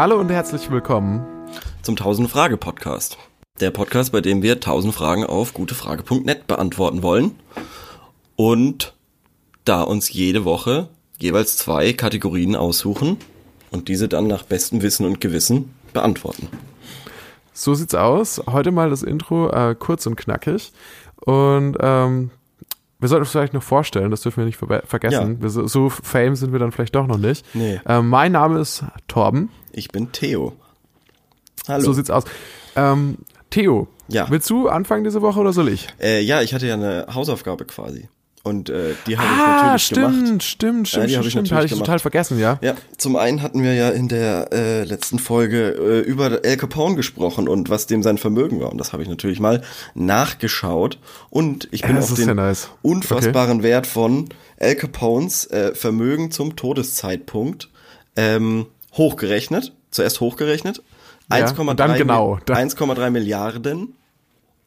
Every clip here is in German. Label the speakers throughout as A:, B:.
A: Hallo und herzlich willkommen
B: zum 1000 Frage Podcast. Der Podcast, bei dem wir 1000 Fragen auf gutefrage.net beantworten wollen und da uns jede Woche jeweils zwei Kategorien aussuchen und diese dann nach bestem Wissen und Gewissen beantworten.
A: So sieht's aus. Heute mal das Intro äh, kurz und knackig. Und ähm, wir sollten uns vielleicht noch vorstellen, das dürfen wir nicht ver vergessen. Ja. So, so fame sind wir dann vielleicht doch noch nicht.
B: Nee.
A: Ähm, mein Name ist Torben.
B: Ich bin Theo. Hallo.
A: So sieht's aus. Ähm, Theo,
B: ja.
A: willst du anfangen diese Woche oder soll ich?
B: Äh, ja, ich hatte ja eine Hausaufgabe quasi. Und äh, die habe
A: ah,
B: ich natürlich
A: stimmt,
B: gemacht.
A: Stimmt, stimmt,
B: ja,
A: stimmt, stimmt. Habe ich gemacht. total vergessen, ja.
B: Ja, zum einen hatten wir ja in der äh, letzten Folge äh, über El Capone gesprochen und was dem sein Vermögen war. Und das habe ich natürlich mal nachgeschaut. Und ich bin
A: ja,
B: auf den
A: ja nice.
B: unfassbaren okay. Wert von El Capones äh, Vermögen zum Todeszeitpunkt ähm, hochgerechnet. Zuerst hochgerechnet.
A: Ja, 1,3 genau.
B: 1,3 Milliarden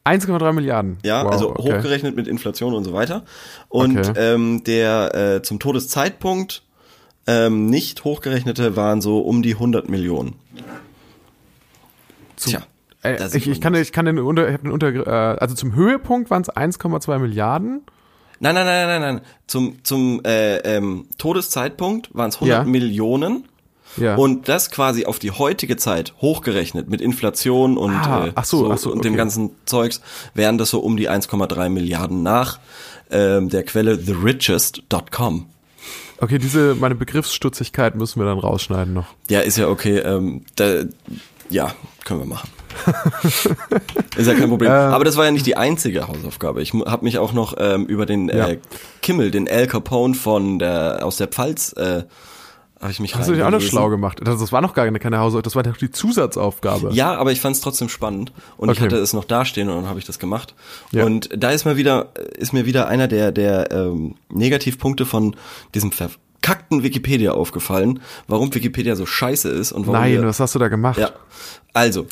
A: 1,3 Milliarden.
B: Ja, wow, also okay. hochgerechnet mit Inflation und so weiter. Und okay. ähm, der äh, zum Todeszeitpunkt ähm, nicht hochgerechnete waren so um die 100 Millionen.
A: Zum, Tja. Äh, ich, ich, kann, ich kann den unter, den unter äh, also zum Höhepunkt waren es 1,2 Milliarden.
B: Nein, nein, nein, nein, nein. Zum, zum äh, ähm, Todeszeitpunkt waren es 100 ja. Millionen.
A: Ja.
B: Und das quasi auf die heutige Zeit hochgerechnet mit Inflation und,
A: ah,
B: äh,
A: ach so,
B: so,
A: ach so,
B: und
A: okay.
B: dem ganzen Zeugs wären das so um die 1,3 Milliarden nach ähm, der Quelle therichest.com.
A: Okay, diese meine Begriffsstutzigkeit müssen wir dann rausschneiden noch.
B: Ja, ist ja okay. Ähm, da, ja, können wir machen. ist ja kein Problem. Äh, Aber das war ja nicht die einzige Hausaufgabe. Ich habe mich auch noch ähm, über den
A: ja.
B: äh, Kimmel, den Al Capone von der aus der Pfalz äh, habe ich mich
A: Hast du dich auch noch schlau gemacht? Das, war noch gar keine Hausaufgabe, das war doch die Zusatzaufgabe.
B: Ja, aber ich fand es trotzdem spannend und
A: Okay.
B: ich hatte es noch dastehen und dann habe ich das gemacht.
A: Ja.
B: Und da ist mir wieder ist mir wieder einer der der ähm, Negativpunkte von diesem verkackten Wikipedia aufgefallen, warum Wikipedia so scheiße ist und warum
A: Nein,
B: wir,
A: was hast du da gemacht?
B: ja. Also,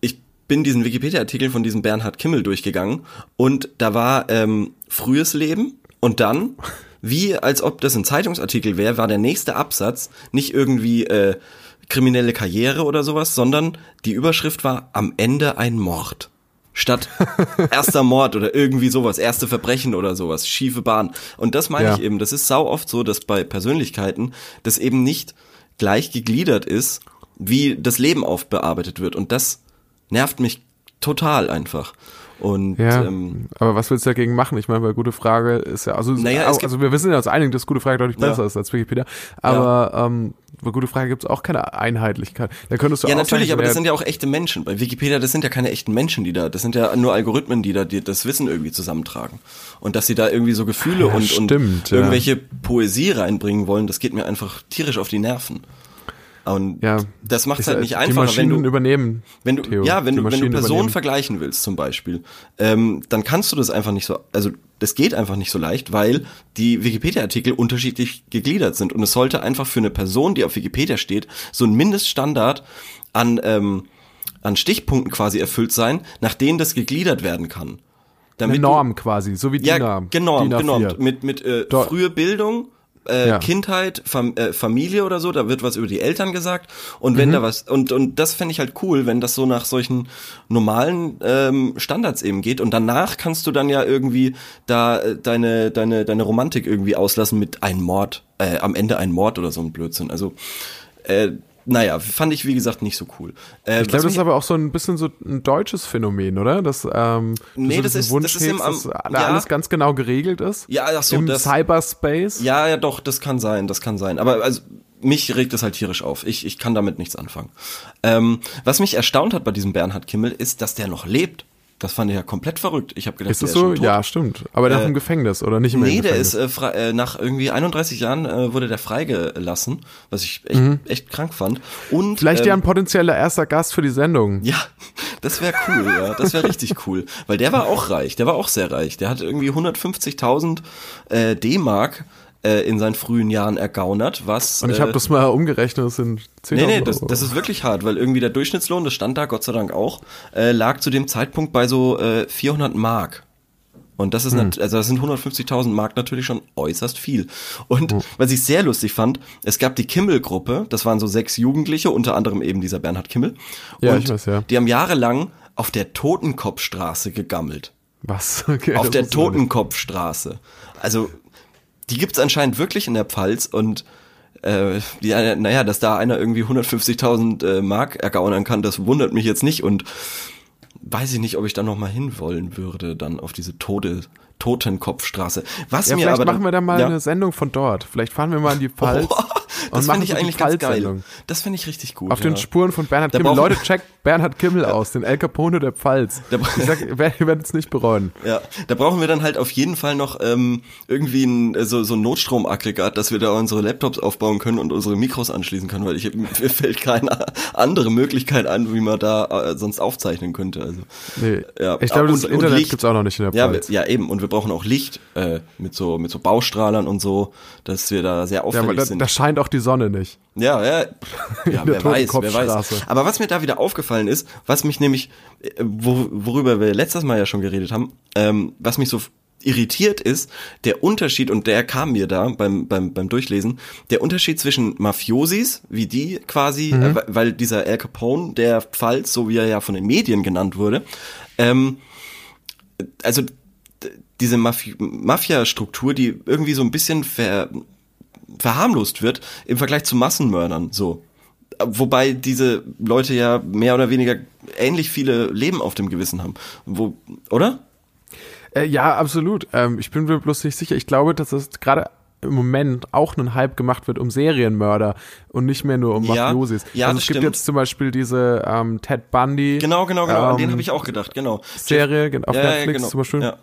B: ich bin diesen Wikipedia-Artikel von diesem Bernhard Kimmel durchgegangen und da war ähm, frühes Leben und dann, wie als ob das ein Zeitungsartikel wäre, war der nächste Absatz nicht irgendwie äh, kriminelle Karriere oder sowas, sondern die Überschrift war am Ende ein Mord. Statt erster Mord oder irgendwie sowas, erste Verbrechen oder sowas, schiefe Bahn. Und das meine
A: Ja.
B: ich eben, das ist sau oft so, dass bei Persönlichkeiten das eben nicht gleich gegliedert ist, wie das Leben aufbearbeitet wird. Und das nervt mich total einfach. Und
A: Ja,
B: ähm,
A: aber was willst du dagegen machen? Ich meine, weil gute Frage ist ja, also,
B: Naja,
A: auch, also wir wissen ja uns einig, dass gute Frage deutlich
B: Ja.
A: besser ist als Wikipedia, aber ähm, bei gute Frage gibt es auch keine Einheitlichkeit. Da könntest du
B: ja, natürlich,
A: sagen,
B: aber das sind ja auch echte Menschen. Bei Wikipedia, das sind ja keine echten Menschen, die da, das sind ja nur Algorithmen, die da die das Wissen irgendwie zusammentragen. Und dass sie da irgendwie so Gefühle
A: Ja,
B: und,
A: stimmt,
B: und
A: ja.
B: irgendwelche Poesie reinbringen wollen, das geht mir einfach tierisch auf die Nerven. Und
A: ja,
B: das macht
A: ist
B: halt nicht
A: die
B: einfacher, wenn
A: Maschinen
B: du
A: übernehmen.
B: Wenn du,
A: Theo,
B: ja, wenn
A: die
B: du, wenn du Personen
A: übernehmen.
B: vergleichen willst zum Beispiel, ähm, dann kannst du das einfach nicht so, also das geht einfach nicht so leicht, weil die Wikipedia-Artikel unterschiedlich gegliedert sind und es sollte einfach für eine Person, die auf Wikipedia steht, so ein Mindeststandard an, ähm, an Stichpunkten quasi erfüllt sein, nach denen das gegliedert werden kann.
A: Eine
B: Damit du-
A: Norm quasi, so wie die
B: ja,
A: Norm.
B: genau,
A: DIN A4.
B: genau. Mit, mit äh,
A: Dort-
B: frühe Bildung, äh,
A: Ja.
B: Kindheit, Fam äh, Familie oder so, da wird was über die Eltern gesagt. Und
A: Mhm.
B: wenn da was, und, und das fände ich halt cool, wenn das so nach solchen normalen ähm, Standards eben geht. Und danach kannst du dann ja irgendwie da äh, deine, deine, deine Romantik irgendwie auslassen mit einem Mord, äh, am Ende ein Mord oder so ein Blödsinn. Also, äh, naja, fand ich wie gesagt nicht so cool. Äh,
A: Ich glaube, das ist aber auch so ein bisschen so ein deutsches Phänomen, oder? Dass ähm,
B: Nee,
A: so
B: das ist-
A: Wunsch
B: das ist im
A: dass da
B: ja.
A: alles ganz genau geregelt ist.
B: ja, ach so,
A: Im
B: das,
A: Cyberspace.
B: Ja, ja, doch, das kann sein, das kann sein. Aber also mich regt das halt tierisch auf. Ich, ich kann damit nichts anfangen. Ähm, was mich erstaunt hat bei diesem Bernhard Kimmel ist, dass der noch lebt. Das fand ich ja komplett verrückt. Ich habe gedacht,
A: Ist das so?
B: ist.
A: Ja, stimmt. Aber nach
B: Äh,
A: dem Gefängnis oder nicht mehr
B: Nee,
A: im
B: der ist äh, äh, nach irgendwie 31 Jahren äh, wurde der freigelassen, was ich echt, echt krank fand. Und
A: Mhm. Vielleicht
B: ähm,
A: ja ein potenzieller erster Gast für die Sendung.
B: ja, das wäre cool, ja, das wäre richtig cool, weil der war auch reich, der war auch sehr reich. Der hat irgendwie 150.000 äh, D-Mark äh, in seinen frühen Jahren ergaunert, was
A: Und ich
B: äh,
A: habe das mal umgerechnet, das sind 10.000
B: Nee, nee, das, das ist wirklich hart, weil irgendwie der Durchschnittslohn, das stand da Gott sei Dank auch, äh, lag zu dem Zeitpunkt bei so äh, 400 Mark. Und das ist, hm. also das sind 150.000 Mark natürlich schon äußerst viel. Und hm. was ich sehr lustig fand, es gab die Kimmel-Gruppe, das waren so sechs Jugendliche, unter anderem eben dieser Bernhard Kimmel.
A: Ja, ich weiß, ja.
B: Die haben jahrelang auf der Totenkopfstraße gegammelt.
A: Was?
B: Okay, auf der Totenkopfstraße. Also, die gibt's anscheinend wirklich in der Pfalz und äh, die, naja, dass da einer irgendwie 150.000 äh, Mark ergaunern kann, das wundert mich jetzt nicht und weiß ich nicht, ob ich da noch mal hinwollen würde, dann auf diese Tode, Totenkopfstraße. Was
A: ja,
B: mir
A: vielleicht
B: aber
A: machen wir da mal ja. eine Sendung von dort. Vielleicht fahren wir mal in die Pfalz. Oh,
B: das finde ich eigentlich ganz geil. Das finde ich richtig gut.
A: Auf ja. den Spuren von Bernhard da Kimmel. Leute, checkt Bernhard Kimmel aus, den El Capone der Pfalz. Da ich sag, ihr werdet es nicht bereuen.
B: Ja, da brauchen wir dann halt auf jeden Fall noch ähm, irgendwie ein, so, so ein Notstromaggregat, dass wir da unsere Laptops aufbauen können und unsere Mikros anschließen können, weil ich mir fällt keine andere Möglichkeit an, wie man da äh, sonst aufzeichnen könnte. Also,
A: nee. ja. Ich glaube, das und, Internet gibt es auch noch nicht in der
B: Pfalz. Ja, ja, eben. Und wir brauchen auch Licht äh, mit so mit so Baustrahlern und so, dass wir da sehr auffällig ja,
A: da,
B: sind.
A: Da scheint auch die Sonne nicht.
B: Ja, ja, ja wer weiß, wer weiß. Aber was mir da wieder aufgefallen ist, was mich nämlich, äh, wo, worüber wir letztes Mal ja schon geredet haben, ähm, was mich so irritiert ist, der Unterschied, und der kam mir da beim, beim, beim Durchlesen, der Unterschied zwischen Mafiosis, wie die quasi, mhm. äh, weil dieser Al Capone, der Pfalz, so wie er ja von den Medien genannt wurde, ähm, also diese Mafia-Struktur, die irgendwie so ein bisschen ver verharmlost wird im Vergleich zu Massenmördern, so. Wobei diese Leute ja mehr oder weniger ähnlich viele Leben auf dem Gewissen haben. Wo, oder?
A: Äh, ja, absolut. Ähm, ich bin mir bloß nicht sicher. Ich glaube, dass es gerade im Moment auch ein Hype gemacht wird um Serienmörder und nicht mehr nur um ja, Mafiosis. Ja, also es gibt stimmt. jetzt zum Beispiel diese ähm, Ted Bundy.
B: Genau, genau, genau. Ähm, An den ähm, habe ich auch gedacht, genau.
A: Serie auf ja, Netflix ja, genau. zum Beispiel.
B: Ja.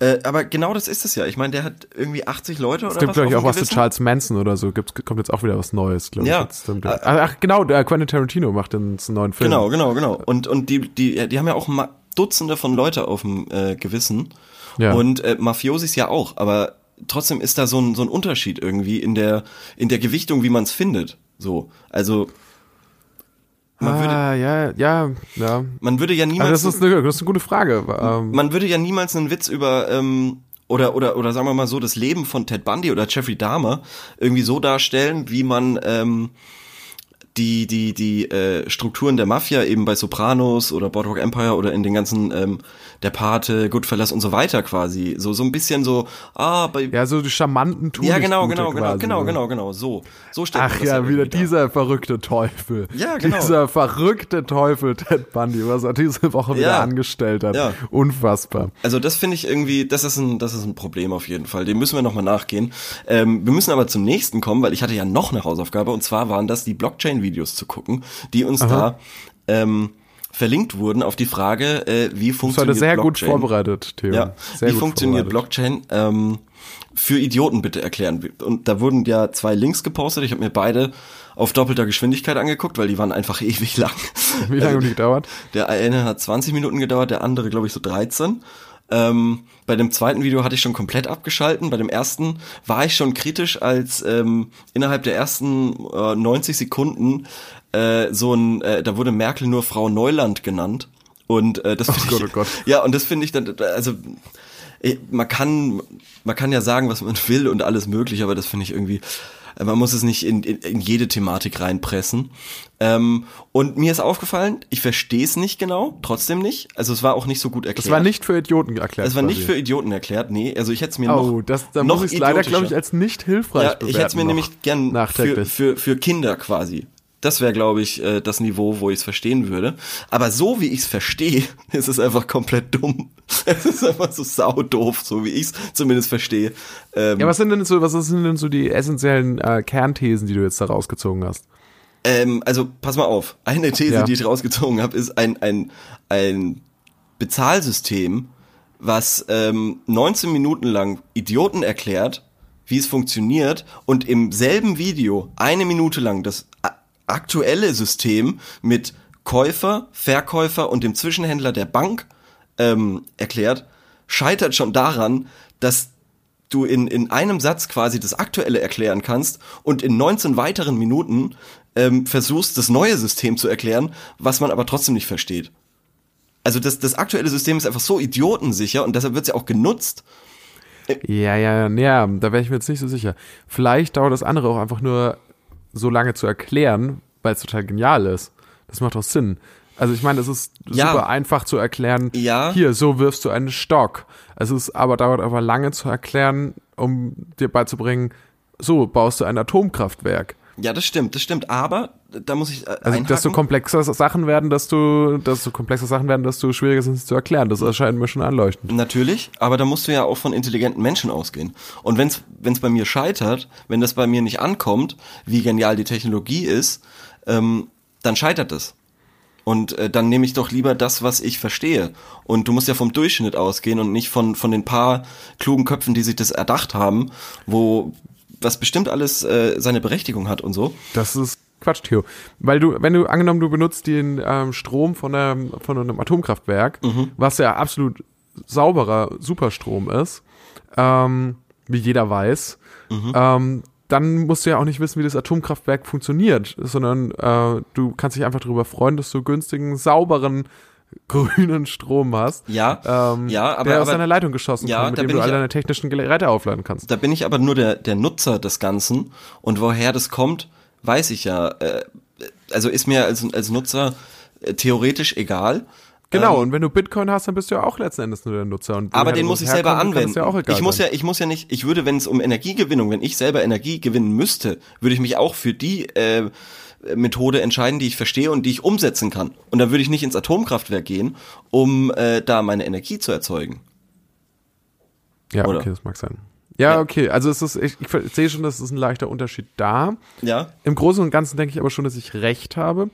B: Äh, aber genau das ist es ja. Ich meine, der hat irgendwie 80 Leute oder
A: es gibt, glaube ich, auch was zu Charles Manson oder so. Gibt, kommt jetzt auch wieder was Neues, glaube ja. ich. Jetzt, ach, ach, genau, der Quentin Tarantino macht einen neuen Film.
B: Genau, genau, genau. Und, und die, die, die haben ja auch Dutzende von Leute auf dem äh, Gewissen. Ja. Und äh, Mafiosis ja auch, aber trotzdem ist da so ein, so ein Unterschied irgendwie in der, in der Gewichtung, wie man es findet. So, also
A: man ah, würde, ja, ja, ja.
B: Man würde ja niemals.
A: Also das, ist eine, das ist eine gute Frage.
B: Ähm, man würde ja niemals einen Witz über ähm, oder oder oder sagen wir mal so das Leben von Ted Bundy oder Jeffrey Dahmer irgendwie so darstellen, wie man ähm, die, die, die äh, Strukturen der Mafia eben bei Sopranos oder Boardwalk Empire oder in den ganzen ähm, Der Pate, Goodfellas und so weiter quasi. So, so ein bisschen so, ah, bei.
A: Ja, so die charmanten Tun.
B: Ja, genau, genau, genau, genau, genau, genau, so. So
A: stellt Ach ja, wieder dieser verrückte Teufel.
B: Ja, genau.
A: Dieser verrückte Teufel Ted Bundy, was er diese Woche ja. wieder angestellt hat. Ja. Unfassbar.
B: Also das finde ich irgendwie, das ist ein, das ist ein Problem auf jeden Fall. Dem müssen wir nochmal nachgehen. Ähm, wir müssen aber zum nächsten kommen, weil ich hatte ja noch eine Hausaufgabe und zwar waren das die Blockchain- Videos zu gucken, die uns Aha. da ähm, verlinkt wurden auf die Frage, äh, wie funktioniert
A: das sehr
B: Blockchain.
A: gut vorbereitet, Theo.
B: Ja,
A: sehr
B: wie funktioniert Blockchain? Ähm, für Idioten bitte erklären. Und da wurden ja zwei Links gepostet. Ich habe mir beide auf doppelter Geschwindigkeit angeguckt, weil die waren einfach ewig lang.
A: Wie lange haben die gedauert?
B: Der eine hat 20 Minuten gedauert, der andere glaube ich so 13. Ähm, bei dem zweiten Video hatte ich schon komplett abgeschalten. Bei dem ersten war ich schon kritisch, als ähm, innerhalb der ersten äh, 90 Sekunden äh, so ein, äh, da wurde Merkel nur Frau Neuland genannt. Und äh, das
A: oh Gott,
B: ich,
A: oh Gott.
B: ja, und das finde ich dann, also äh, man kann, man kann ja sagen, was man will und alles mögliche, aber das finde ich irgendwie, man muss es nicht in, in, in jede Thematik reinpressen. Ähm, und mir ist aufgefallen, ich verstehe es nicht genau, trotzdem nicht. Also es war auch nicht so gut erklärt.
A: Es war nicht für Idioten erklärt.
B: Es war nicht für Idioten erklärt, nee. Also ich hätte es mir
A: oh,
B: noch.
A: das, da noch muss ich leider, glaube ich, als nicht hilfreich ja,
B: Ich hätte es mir nämlich gern für, für, für Kinder quasi das wäre, glaube ich, äh, das Niveau, wo ich es verstehen würde. Aber so wie ich es verstehe, ist es einfach komplett dumm. Es ist einfach so saudoof, so wie ich es zumindest verstehe.
A: Ähm, ja, was sind denn so, was sind denn so die essentiellen äh, Kernthesen, die du jetzt da rausgezogen hast?
B: Ähm, also pass mal auf. Eine These, ja. die ich rausgezogen habe, ist ein, ein, ein Bezahlsystem, was ähm, 19 Minuten lang Idioten erklärt, wie es funktioniert und im selben Video eine Minute lang das aktuelle System mit Käufer, Verkäufer und dem Zwischenhändler der Bank ähm, erklärt, scheitert schon daran, dass du in, in einem Satz quasi das Aktuelle erklären kannst und in 19 weiteren Minuten ähm, versuchst, das neue System zu erklären, was man aber trotzdem nicht versteht. Also das, das aktuelle System ist einfach so idiotensicher und deshalb wird es ja auch genutzt.
A: Ja, ja, ja, da wäre ich mir jetzt nicht so sicher. Vielleicht dauert das andere auch einfach nur so lange zu erklären, weil es total genial ist. Das macht auch Sinn. Also ich meine, es ist
B: Ja.
A: super einfach zu erklären.
B: Ja.
A: Hier, so wirfst du einen Stock. Es ist aber dauert aber lange zu erklären, um dir beizubringen, so baust du ein Atomkraftwerk.
B: Ja, das stimmt, das stimmt. Aber da muss ich äh,
A: Also desto
B: einhaken.
A: komplexer Sachen werden, desto, desto komplexer Sachen werden, desto schwieriger sind sie zu erklären. Das erscheint mir schon anleuchtend.
B: Natürlich, aber da musst du ja auch von intelligenten Menschen ausgehen. Und wenn es bei mir scheitert, wenn das bei mir nicht ankommt, wie genial die Technologie ist, ähm, dann scheitert es. Und äh, dann nehme ich doch lieber das, was ich verstehe. Und du musst ja vom Durchschnitt ausgehen und nicht von, von den paar klugen Köpfen, die sich das erdacht haben, wo was bestimmt alles äh, seine Berechtigung hat und so.
A: Das ist Quatsch, Theo. Weil du, wenn du, angenommen, du benutzt den ähm, Strom von einem, von einem Atomkraftwerk, was ja absolut sauberer Superstrom ist, ähm, wie jeder weiß, ähm, dann musst du ja auch nicht wissen, wie das Atomkraftwerk funktioniert, sondern äh, du kannst dich einfach darüber freuen, dass du günstigen, sauberen, grünen Strom hast.
B: Ja,
A: ähm,
B: ja, aber-
A: der aus
B: aber-
A: deiner Leitung geschossen
B: Ja,
A: kommt, mit
B: da
A: dem
B: bin
A: du all
B: ich ja-
A: deine technischen Geräte aufladen kannst.
B: Da bin ich aber nur der, der Nutzer des Ganzen und woher das kommt, weiß ich ja. Äh, also ist mir als, als Nutzer äh, theoretisch egal.
A: Genau,
B: Ähm,
A: und wenn du Bitcoin hast, dann bist du ja auch letzten Endes nur der Nutzer. Und
B: aber den muss ich selber
A: kann
B: anwenden.
A: Ja auch egal
B: ich muss
A: sein.
B: ja, ich muss ja nicht, ich würde, wenn es um Energiegewinnung, wenn ich selber Energie gewinnen müsste, würde ich mich auch für die äh, Methode entscheiden, die ich verstehe und die ich umsetzen kann. Und dann würde ich nicht ins Atomkraftwerk gehen, um äh, da meine Energie zu erzeugen.
A: Ja,
B: Oder?
A: okay, das mag sein. Ja, okay, also es ist, ich, ich sehe schon, dass es ein leichter Unterschied da.
B: Ja?
A: Im Großen und Ganzen denke ich aber schon, dass ich recht habe.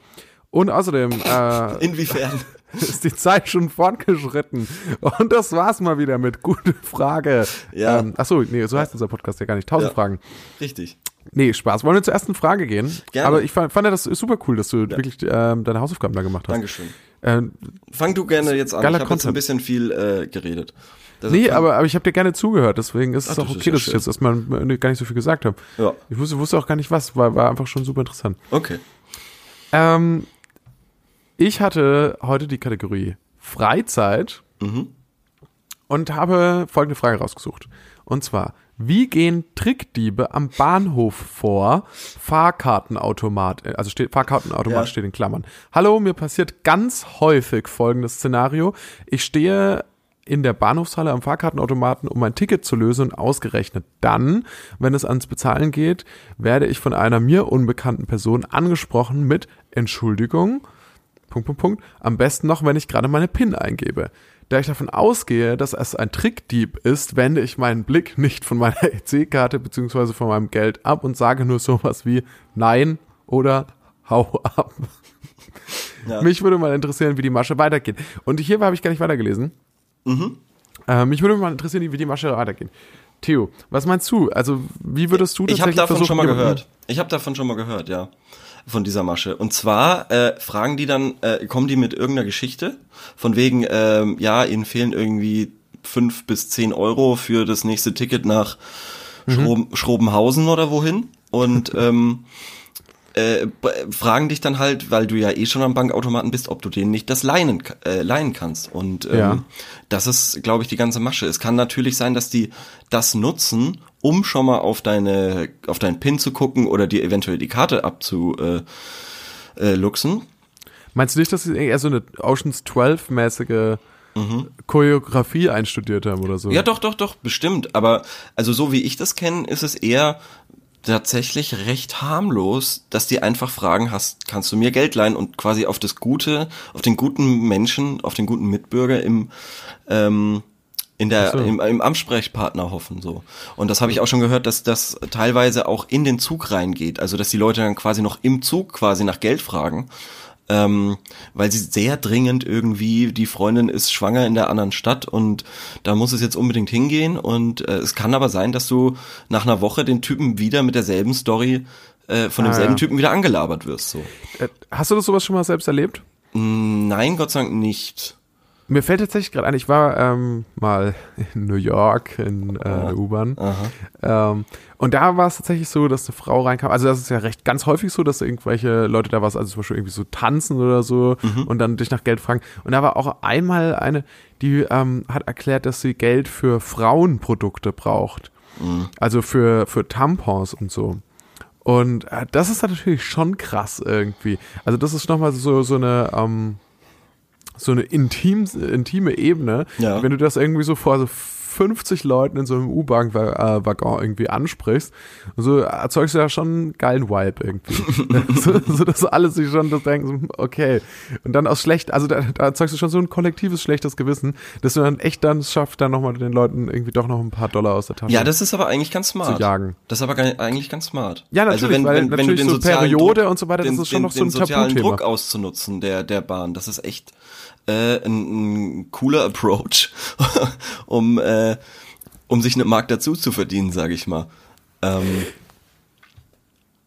A: Und außerdem äh,
B: Inwiefern?
A: ist die Zeit schon fortgeschritten. Und das war's mal wieder mit gute Frage.
B: Ja.
A: Ähm, achso, nee, so heißt unser Podcast ja gar nicht. Tausend
B: Ja.
A: Fragen.
B: Richtig.
A: Nee, Spaß. Wollen wir zur ersten Frage gehen?
B: Gerne.
A: Aber ich fand, fand ja das super cool, dass du wirklich ähm, deine Hausaufgaben da gemacht hast.
B: Dankeschön.
A: Ähm,
B: Fang du gerne jetzt an.
A: Geiler
B: ich habe jetzt ein bisschen viel äh, geredet. Deshalb
A: Nee,
B: fang-
A: aber, aber ich habe dir gerne zugehört, deswegen ist es
B: Ach,
A: auch
B: das
A: okay,
B: ja
A: dass ich
B: schön.
A: jetzt erstmal äh, gar nicht so viel gesagt habe.
B: Ja.
A: Ich wusste, wusste auch gar nicht was, war, war einfach schon super interessant.
B: Okay.
A: Ähm, ich hatte heute die Kategorie Freizeit
B: Mhm.
A: und habe folgende Frage rausgesucht. Und zwar, wie gehen Trickdiebe am Bahnhof vor? Fahrkartenautomat, also steht, Fahrkartenautomat
B: Ja.
A: steht in Klammern. Hallo, mir passiert ganz häufig folgendes Szenario. Ich stehe in der Bahnhofshalle am Fahrkartenautomaten, um mein Ticket zu lösen und ausgerechnet dann, wenn es ans Bezahlen geht, werde ich von einer mir unbekannten Person angesprochen mit Entschuldigung, Punkt, Punkt, Punkt. Am besten noch, wenn ich gerade meine PIN eingebe. Da ich davon ausgehe, dass es ein Trickdieb ist, wende ich meinen Blick nicht von meiner EC-Karte bzw. von meinem Geld ab und sage nur sowas wie Nein oder Hau ab.
B: Ja.
A: Mich würde mal interessieren, wie die Masche weitergeht. Und hier habe ich gar nicht weitergelesen.
B: Mhm.
A: Äh, mich würde mal interessieren, wie die Masche weitergeht. Theo, was meinst du? Also, wie würdest du
B: Ich habe davon
A: versuchen,
B: schon mal gehört. Ich habe davon schon mal gehört, ja. Von dieser Masche. Und zwar äh, fragen die dann, äh, kommen die mit irgendeiner Geschichte, von wegen, ähm, ja, ihnen fehlen irgendwie fünf bis zehn Euro für das nächste Ticket nach Schroben, Schrobenhausen oder wohin. Und ähm, äh, fragen dich dann halt, weil du ja eh schon am Bankautomaten bist, ob du denen nicht das leihen, äh, leihen kannst. Und ähm,
A: Ja.
B: das ist, glaube ich, die ganze Masche. Es kann natürlich sein, dass die das nutzen, um schon mal auf deine, auf deinen PIN zu gucken oder dir eventuell die Karte abzu äh, äh, luxen.
A: Meinst du nicht, dass sie eher so eine Oceans 12-mäßige Choreografie einstudiert haben oder so?
B: Ja, doch, doch, doch, bestimmt. Aber also so wie ich das kenne, ist es eher tatsächlich recht harmlos, dass die einfach fragen, hast, kannst du mir Geld leihen und quasi auf das Gute, auf den guten Menschen, auf den guten Mitbürger im ähm, in der
A: so.
B: im, im Ansprechpartner hoffen so. Und das habe ich auch schon gehört, dass das teilweise auch in den Zug reingeht, also dass die Leute dann quasi noch im Zug quasi nach Geld fragen. Ähm, weil sie sehr dringend irgendwie, die Freundin ist schwanger in der anderen Stadt und da muss es jetzt unbedingt hingehen und äh, es kann aber sein, dass du nach einer Woche den Typen wieder mit derselben Story äh, von
A: Ah,
B: demselben
A: ja.
B: Typen wieder angelabert wirst so.
A: Äh, Hast du das sowas schon mal selbst erlebt?
B: Mm, Nein, Gott sei Dank nicht.
A: Mir fällt tatsächlich gerade ein, ich war ähm, mal in New York in äh, der U-Bahn. Ähm, und da war es tatsächlich so, dass eine Frau reinkam. Also das ist ja recht ganz häufig so, dass irgendwelche Leute da was, also zum Beispiel irgendwie so tanzen oder so und dann dich nach Geld fragen. Und da war auch einmal eine, die ähm, hat erklärt, dass sie Geld für Frauenprodukte braucht. Also für, für Tampons und so. Und äh, das ist natürlich schon krass irgendwie. Also das ist nochmal so, so eine, ähm, so eine intim, intime Ebene.
B: Ja.
A: Wenn du das irgendwie so vor so 50 Leuten in so einem U-Bahn-Waggon irgendwie ansprichst, so erzeugst du ja schon einen geilen Vibe irgendwie. so, so, dass alle sich schon das denken, okay. Und dann aus schlecht, also da, da erzeugst du schon so ein kollektives schlechtes Gewissen, dass du dann echt dann es schafft, dann nochmal den Leuten irgendwie doch noch ein paar Dollar aus der Tasche
B: Ja, das ist aber eigentlich ganz smart.
A: zu jagen.
B: Das ist aber gar- eigentlich ganz smart.
A: Ja, natürlich,
B: also wenn,
A: weil
B: wenn, wenn du
A: natürlich
B: den
A: so
B: sozialen
A: Periode
B: Druck,
A: und so weiter, das
B: den,
A: ist schon
B: den,
A: noch so
B: den
A: ein
B: sozialen
A: Tabuthema.
B: Druck auszunutzen der der Bahn, das ist echt äh, ein, ein cooler Approach, um äh, um sich einen Markt dazu zu verdienen, sage ich mal. Ähm,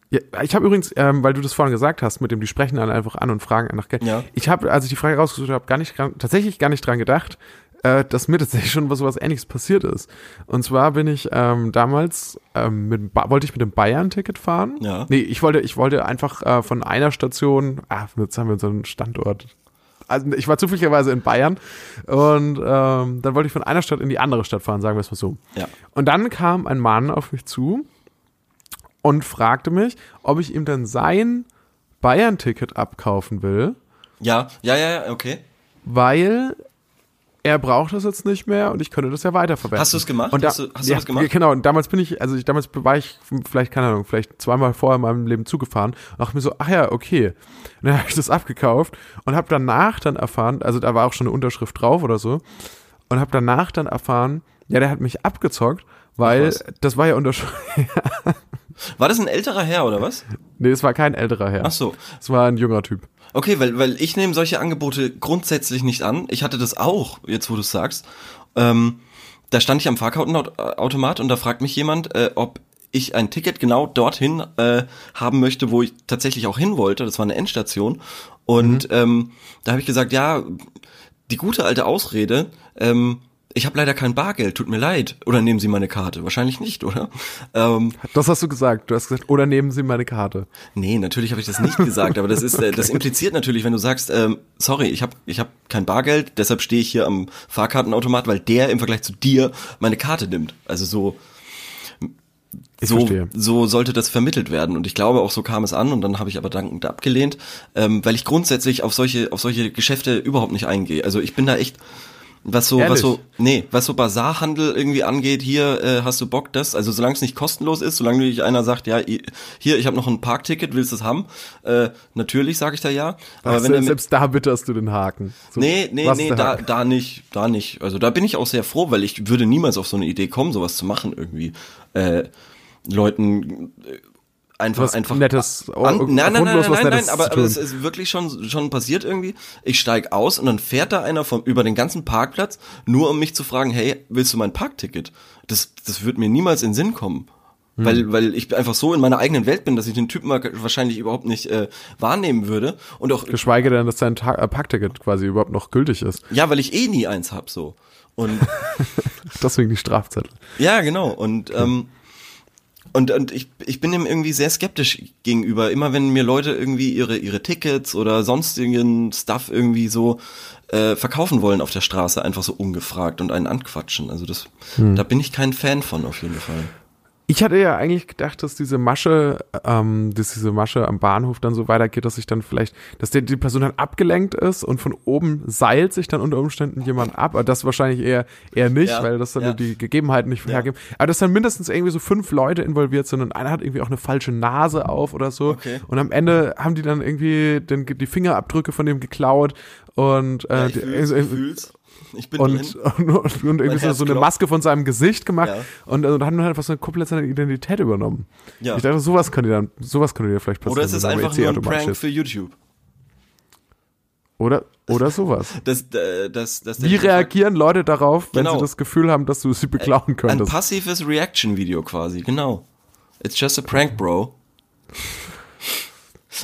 A: Ja, ich habe übrigens, ähm, weil du das vorhin gesagt hast, mit dem die sprechen dann einfach an und fragen nach Geld.
B: Ja.
A: Ich habe, als ich die Frage rausgesucht habe, gar nicht tatsächlich gar nicht dran gedacht, äh, dass mir tatsächlich schon was sowas Ähnliches passiert ist. Und zwar bin ich ähm, damals ähm, mit, wollte ich mit dem Bayern-Ticket fahren.
B: Ja.
A: Nee, ich wollte, ich wollte einfach äh, von einer Station, ah, jetzt haben wir so einen Standort. Also ich war zufälligerweise in Bayern und ähm, dann wollte ich von einer Stadt in die andere Stadt fahren, sagen wir es mal so.
B: ja.
A: Und dann kam ein Mann auf mich zu und fragte mich, ob ich ihm dann sein Bayern-Ticket abkaufen will,
B: Ja, ja, ja, ja, okay.
A: weil er braucht das jetzt nicht mehr und ich könnte das ja weiterverwenden.
B: Hast du es gemacht?
A: Und da,
B: Hast du- hast du
A: ja,
B: das gemacht?
A: Genau, und damals bin ich, also ich, damals war ich vielleicht, keine Ahnung, vielleicht zweimal vorher in meinem Leben zugefahren und dachte mir so, ach ja, okay. Und dann habe ich das abgekauft und habe danach dann erfahren, also da war auch schon eine Unterschrift drauf oder so, und habe danach dann erfahren, ja, der hat mich abgezockt, weil das war ja Unterschrift.
B: War das ein älterer Herr oder was?
A: nee, es war kein älterer Herr.
B: Ach so.
A: Es war ein junger Typ.
B: Okay, weil, weil ich nehme solche Angebote grundsätzlich nicht an. Ich hatte das auch, jetzt wo du es sagst. Ähm, da stand ich am Fahrkartenautomat und da fragt mich jemand, äh, ob ich ein Ticket genau dorthin äh, haben möchte, wo ich tatsächlich auch hin wollte. Das war eine Endstation. Und ähm, da habe ich gesagt, ja, die gute alte Ausrede, ähm, ich habe leider kein Bargeld, tut mir leid. Oder nehmen Sie meine Karte? Wahrscheinlich nicht, oder? Ähm,
A: Das hast du gesagt. Du hast gesagt, oder nehmen Sie meine Karte.
B: Nee, natürlich habe ich das nicht gesagt, aber das ist äh, das impliziert natürlich, wenn du sagst, ähm, sorry, ich habe ich hab kein Bargeld, deshalb stehe ich hier am Fahrkartenautomat, weil der im Vergleich zu dir meine Karte nimmt. Also so
A: Ich
B: so,
A: verstehe.
B: so sollte das vermittelt werden und ich glaube auch so kam es an und dann habe ich aber dankend abgelehnt, ähm, weil ich grundsätzlich auf solche auf solche Geschäfte überhaupt nicht eingehe. Also ich bin da echt was so, was
A: Ehrlich?
B: so, nee, was so Basarhandel irgendwie angeht, hier äh, hast du Bock, das, also solange es nicht kostenlos ist, solange nicht einer sagt, ja, hier, ich habe noch ein Parkticket, willst du es haben? Äh, natürlich sage ich da ja. Aber wenn er
A: selbst, da bitterst du den Haken. So,
B: nee, nee,
A: was
B: nee, da,
A: Haken?
B: da nicht, da nicht. Also da bin ich auch sehr froh, weil ich würde niemals auf so eine Idee kommen, sowas zu machen irgendwie. Äh, Leuten äh, einfach einfach
A: Nettes,
B: an, nein, nein, nein, nein, nein, aber, aber es ist wirklich schon schon passiert irgendwie. Ich steig aus und dann fährt da einer vom über den ganzen Parkplatz, nur um mich zu fragen, hey, willst du mein Parkticket? Das das wird mir niemals in Sinn kommen.
A: Hm.
B: Weil, weil ich einfach so in meiner eigenen Welt bin, dass ich den Typen wahrscheinlich überhaupt nicht äh, wahrnehmen würde. Und auch,
A: Geschweige denn, dass dein Ta äh, Parkticket quasi überhaupt noch gültig ist.
B: ja, weil ich eh nie eins hab so. Und
A: Deswegen die Strafzettel.
B: Ja, genau. Und, ähm, und, und ich, ich bin dem irgendwie sehr skeptisch gegenüber. Immer wenn mir Leute irgendwie ihre, ihre Tickets oder sonstigen Stuff irgendwie so äh, verkaufen wollen auf der Straße, einfach so ungefragt und einen anquatschen. Also das, da bin ich kein Fan von auf jeden Fall.
A: Ich hatte ja eigentlich gedacht, dass diese Masche, ähm, dass diese Masche am Bahnhof dann so weitergeht, dass sich dann vielleicht, dass der, die Person dann abgelenkt ist und von oben seilt sich dann unter Umständen jemand ab. Aber das wahrscheinlich eher eher nicht,
B: Ja,
A: weil das dann
B: ja.
A: die Gegebenheiten nicht hergeben. Aber dass dann mindestens irgendwie so fünf Leute involviert sind und einer hat irgendwie auch eine falsche Nase auf oder so.
B: Okay.
A: Und am Ende haben die dann irgendwie den, die Fingerabdrücke von dem geklaut und äh, die, äh,
B: fühl's. Ich bin
A: und, und, und, und irgendwie so, so eine. Maske von seinem Gesicht gemacht
B: Ja.
A: und, und hat halt was so komplett seine Identität übernommen.
B: Ja.
A: Ich dachte, sowas könnte dann, sowas könnte dir vielleicht passieren.
B: Oder es ist
A: wenn du
B: einfach nur ein
A: automatisch
B: Prank
A: ist.
B: für YouTube.
A: Oder, oder sowas.
B: Das, äh, das, das,
A: Wie reagieren Leute darauf, wenn
B: Genau.
A: sie das Gefühl haben, dass du sie beklauen
B: Ein
A: könntest?
B: passives Reaction-Video quasi, genau. It's just a prank, bro.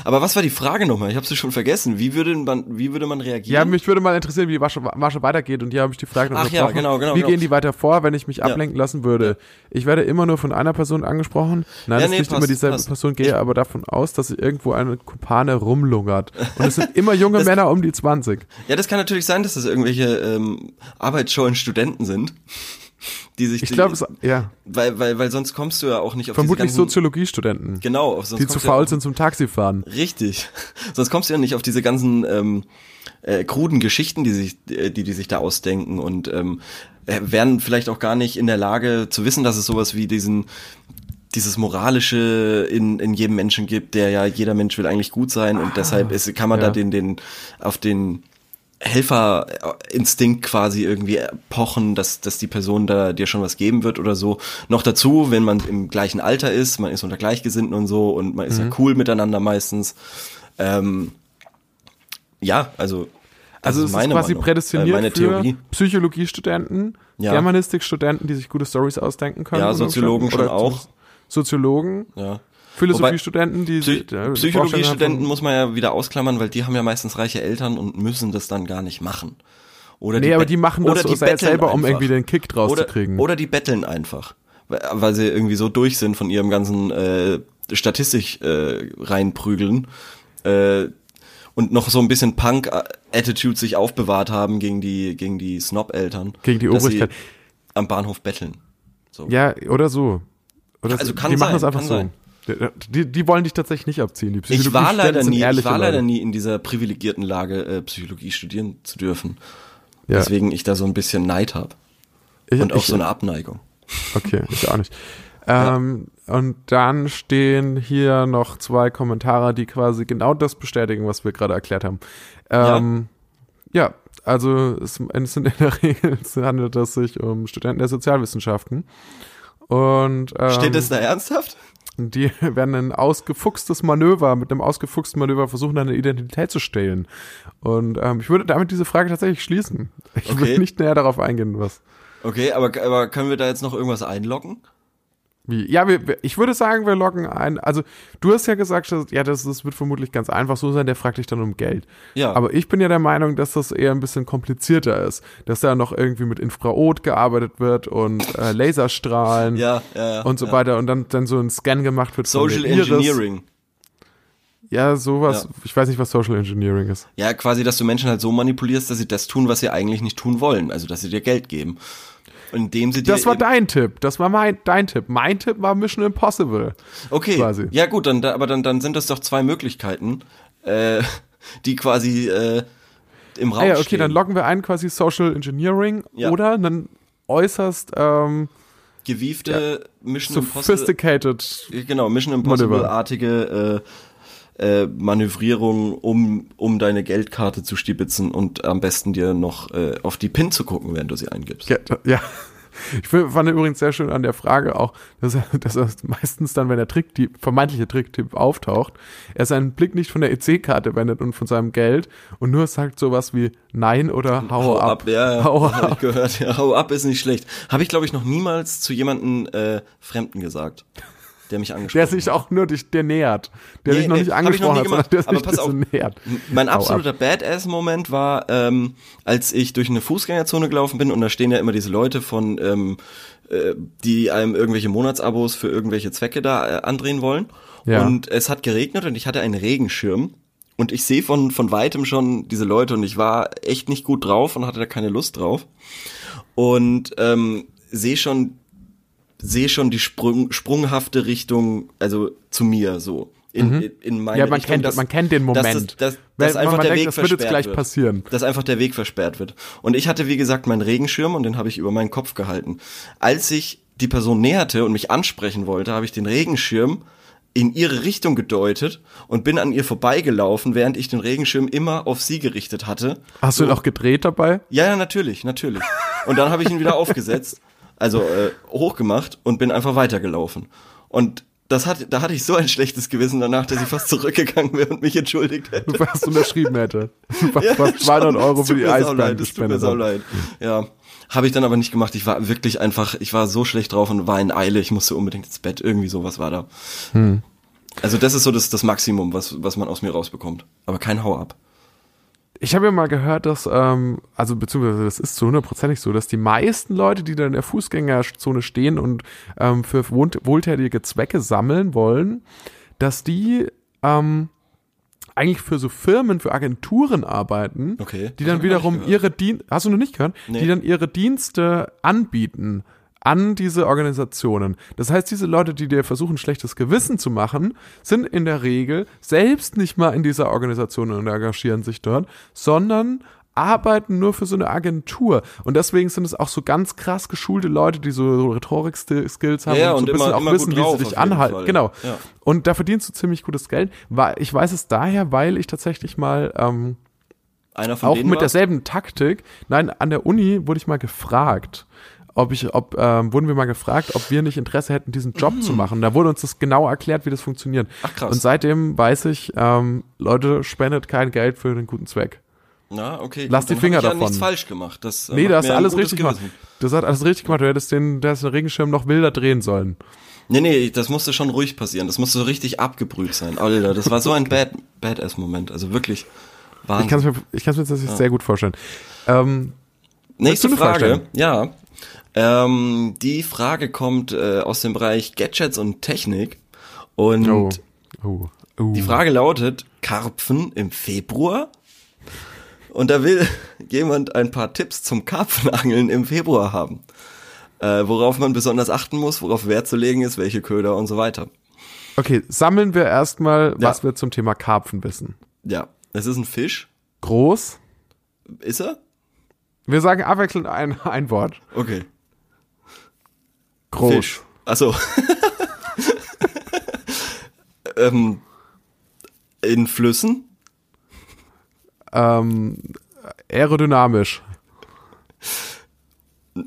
B: Aber was war die Frage nochmal? Ich habe sie schon vergessen. Wie würde man, wie würde man reagieren?
A: Ja, mich würde mal interessieren, wie die Masche, Masche weitergeht. Und hier habe ich die Frage
B: Ach ja, genau, genau.
A: Wie
B: genau.
A: gehen die weiter vor, wenn ich mich ablenken lassen würde? Ich werde immer nur von einer Person angesprochen. Nein,
B: Ja, nee,
A: ist nicht immer dieselbe
B: passt.
A: Person, gehe aber davon aus, dass irgendwo eine Kumpane rumlungert. Und es sind immer junge
B: Das-
A: Männer um die 20.
B: Ja, das kann natürlich sein, dass das irgendwelche ähm, arbeitsscheuen Studenten sind, die sich
A: Ich glaube, es, ja,
B: weil, weil, weil sonst kommst du ja auch nicht auf
A: vermutlich
B: diese ganzen,
A: Soziologiestudenten,
B: genau, auf, sonst
A: die zu
B: ja
A: faul
B: auch-
A: sind zum Taxifahren.
B: Richtig. Sonst kommst du ja nicht auf diese ganzen ähm, äh, kruden Geschichten, die sich, äh, die die sich da ausdenken und ähm, äh, wären vielleicht auch gar nicht in der Lage zu wissen, dass es sowas wie diesen dieses moralische in, in jedem Menschen gibt, der ja jeder Mensch will eigentlich gut sein und deshalb ist, kann man
A: ja.
B: da den den auf den Helferinstinkt quasi irgendwie pochen, dass, dass die Person da dir schon was geben wird oder so. Noch dazu, wenn man im gleichen Alter ist, man ist unter Gleichgesinnten und so und man ist
A: Mhm.
B: ja cool miteinander meistens. Ähm, ja, also das
A: Also es ist quasi
B: Meinung,
A: prädestiniert
B: äh, meine
A: für
B: Theorie.
A: Psychologiestudenten,
B: Ja.
A: Germanistikstudenten, die sich gute Stories ausdenken können.
B: Ja, Soziologen schon
A: Oder
B: auch.
A: Soziologen,
B: Ja.
A: Philosophie-Studenten, die
B: Psy
A: sich- äh,
B: Psychologiestudenten muss man ja wieder ausklammern, weil die haben ja meistens reiche Eltern und müssen das dann gar nicht machen. Oder
A: Nee, aber
B: bet-
A: die machen das
B: die
A: selber, um
B: einfach.
A: irgendwie den Kick draus
B: oder,
A: zu kriegen.
B: Oder die betteln einfach, weil, sie irgendwie so durch sind von ihrem ganzen äh, Statistik äh, reinprügeln äh, und noch so ein bisschen Punk-Attitude sich aufbewahrt haben gegen die gegen die Snob-Eltern.
A: Gegen die Obrigkeit.
B: Am Bahnhof betteln. So.
A: Ja, oder so. Oder
B: Also
A: so.
B: kann
A: die machen
B: sein,
A: das einfach so.
B: sein.
A: Die, die wollen dich tatsächlich nicht abziehen. Die
B: Ich war leider nie, ich war leider nie in dieser privilegierten Lage, äh, Psychologie studieren zu dürfen.
A: Ja.
B: Deswegen ich da so ein bisschen Neid habe. Und auch
A: ich-
B: so eine Abneigung.
A: Okay, ich auch nicht. Ähm, Und dann stehen hier noch zwei Kommentare, die quasi genau das bestätigen, was wir gerade erklärt haben. Ähm, ja. also es, es sind in der Regel es handelt es sich um Studenten der Sozialwissenschaften. Und ähm,
B: Steht das da ernsthaft?
A: Die werden ein ausgefuchstes Manöver, mit einem ausgefuchsten Manöver versuchen, eine Identität zu stehlen. Und ähm, ich würde damit diese Frage tatsächlich schließen. Ich
B: Okay.
A: will nicht näher darauf eingehen, was.
B: Okay, aber, aber können wir da jetzt noch irgendwas einloggen?
A: Wie? Ja, wir, ich würde sagen, wir loggen ein. Also, du hast ja gesagt, dass, ja, das, das wird vermutlich ganz einfach so sein, der fragt dich dann um Geld.
B: Ja.
A: Aber ich bin ja der Meinung, dass das eher ein bisschen komplizierter ist. Dass da noch irgendwie mit Infrarot gearbeitet wird und äh, Laserstrahlen
B: Ja, ja,
A: und so
B: ja.
A: weiter und dann, dann so ein Scan gemacht wird von
B: Social
A: Iris.
B: Engineering.
A: Ja, sowas.
B: Ja.
A: Ich weiß nicht, was Social Engineering ist.
B: Ja, quasi, dass du Menschen halt so manipulierst, dass sie das tun, was sie eigentlich nicht tun wollen. Also, dass sie dir Geld geben. Indem sie
A: Das war dein Tipp. Das war mein, dein Tipp. Mein Tipp war Mission Impossible.
B: Okay,
A: quasi.
B: ja gut, dann, da- aber dann, dann sind das doch zwei Möglichkeiten, äh, die quasi äh, im Raum
A: Ah ja, okay,
B: stehen.
A: dann loggen wir ein quasi Social Engineering
B: Ja.
A: oder einen äußerst ähm,
B: Gewiefte Mission Impossible,
A: sophisticated.
B: genau, Mission Impossible-artige äh, äh, Manövrierung, um, um deine Geldkarte zu stibitzen und am besten dir noch äh, auf die PIN zu gucken, während du sie eingibst.
A: Ja, ja. Ich fand übrigens sehr schön an der Frage auch, dass er, dass er meistens dann, wenn der Tricktyp, vermeintliche Tricktyp auftaucht, er seinen Blick nicht von der EC-Karte wendet und von seinem Geld und nur sagt sowas wie Nein oder Hau, ab.
B: ja, ja
A: Hau
B: hab ich
A: ab.
B: gehört. Ja, hau ab ist nicht schlecht. Habe ich, glaube ich, noch niemals zu jemandem äh, Fremden gesagt, der mich angesprochen
A: Der sich auch nur dich, der nähert. Der
B: Nee,
A: dich noch
B: nee,
A: nicht
B: noch
A: angesprochen
B: nie
A: hat, sondern der sich
B: auf.
A: nähert.
B: Mein absoluter Badass-Moment war, ähm, als ich durch eine Fußgängerzone gelaufen bin und da stehen ja immer diese Leute von, ähm, äh, die einem irgendwelche Monatsabos für irgendwelche Zwecke da äh, andrehen wollen.
A: Ja.
B: Und es hat geregnet und ich hatte einen Regenschirm. Und ich sehe von, von weitem schon diese Leute und ich war echt nicht gut drauf und hatte da keine Lust drauf. Und ähm, sehe schon sehe schon die Sprung, sprunghafte Richtung, also zu mir so. In, in, in meine
A: Mhm. Ja, man
B: Richtung,
A: kennt-
B: dass-
A: man kennt den
B: dass
A: Moment.
B: Das, dass,
A: Wenn-
B: dass einfach der
A: denkt,
B: Weg
A: das wird jetzt
B: versperrt
A: gleich
B: wird.
A: passieren.
B: Dass einfach der Weg versperrt wird. Und ich hatte, wie gesagt, meinen Regenschirm und den habe ich über meinen Kopf gehalten. Als ich die Person näherte und mich ansprechen wollte, habe ich den Regenschirm in ihre Richtung gedeutet und bin an ihr vorbeigelaufen, während ich den Regenschirm immer auf sie gerichtet hatte.
A: Hast du ihn auch gedreht dabei?
B: Ja, ja, natürlich, natürlich. Und dann habe ich ihn wieder aufgesetzt, also äh, hochgemacht und bin einfach weitergelaufen. Und das hat, da hatte ich so ein schlechtes Gewissen danach, dass ich fast zurückgegangen wäre und mich entschuldigt hätte.
A: Was du unterschrieben hätte. Was,
B: Ja,
A: was 200
B: schon.
A: Euro für die
B: mir
A: Eisbahn
B: es tut mir
A: gespendet haben.
B: leid. Ja, habe ich dann aber nicht gemacht. Ich war wirklich einfach, ich war so schlecht drauf und war in Eile. Ich musste unbedingt ins Bett. Irgendwie sowas war da.
A: Hm.
B: Also das ist so das, das Maximum, was, was man aus mir rausbekommt. Aber kein Hau-Ab.
A: Ich habe ja mal gehört, dass, ähm, also beziehungsweise das ist zu hundertprozentig so, dass die meisten Leute, die da in der Fußgängerzone stehen und ähm, für wohl wohltätige Zwecke sammeln wollen, dass die ähm, eigentlich für so Firmen, für Agenturen arbeiten,
B: Okay.
A: die dann wiederum ihre Dienste, hast du noch nicht gehört?
B: Nee.
A: Die dann ihre Dienste anbieten an diese Organisationen. Das heißt, diese Leute, die dir versuchen, schlechtes Gewissen zu machen, sind in der Regel selbst nicht mal in dieser Organisation und engagieren sich dort, sondern arbeiten nur für so eine Agentur. Und deswegen sind es auch so ganz krass geschulte Leute, die so Rhetorik-Skills haben
B: Ja,
A: und so ein bisschen
B: immer-
A: auch
B: immer
A: wissen, wie
B: drauf
A: sie dich anhalten.
B: Fall.
A: Genau.
B: Ja.
A: Und da verdienst du ziemlich gutes Geld. Ich weiß es daher, weil ich tatsächlich mal ähm, auch mit
B: war's?
A: derselben Taktik. Nein, an der Uni wurde ich mal gefragt, ob ich, ob, ähm, wurden wir mal gefragt, ob wir nicht Interesse hätten, diesen Job zu machen. Da wurde uns das genau erklärt, wie das funktioniert.
B: Mhm. Ach, krass.
A: Und seitdem weiß ich, ähm, Leute, spendet kein Geld für einen guten Zweck.
B: Na, okay.
A: Lass
B: gut,
A: die Finger
B: ich
A: davon.
B: Ja nichts falsch gemacht. Das, äh,
A: Nee,
B: macht
A: da hast alles richtig gemacht.
B: Gewissen.
A: Das hat alles richtig gemacht. Du hättest den, der den Regenschirm noch wilder drehen sollen.
B: Nee, nee, das musste schon ruhig passieren. Das musste so richtig abgebrüht sein. Alter, das war so ein bad, Badass-Moment. Also wirklich
A: Ich
B: Wahnsinn.
A: kann es mir, ich kann's mir tatsächlich sehr gut vorstellen. Ähm,
B: Nächste
A: Frage.
B: Ja. Ähm, die Frage kommt äh, aus dem Bereich Gadgets und Technik. Und
A: oh, oh, oh.
B: die Frage lautet, Karpfen im Februar? Und da will jemand ein paar Tipps zum Karpfenangeln im Februar haben. Äh, worauf man besonders achten muss, worauf Wert zu legen ist, welche Köder und so weiter.
A: Okay, sammeln wir erstmal,
B: Ja.
A: was wir zum Thema Karpfen wissen.
B: Ja, es ist ein Fisch.
A: Groß.
B: Ist er?
A: Wir sagen abwechselnd ein, ein Wort.
B: Okay.
A: Groß.
B: Fisch. Achso. ähm, in Flüssen?
A: Ähm, aerodynamisch.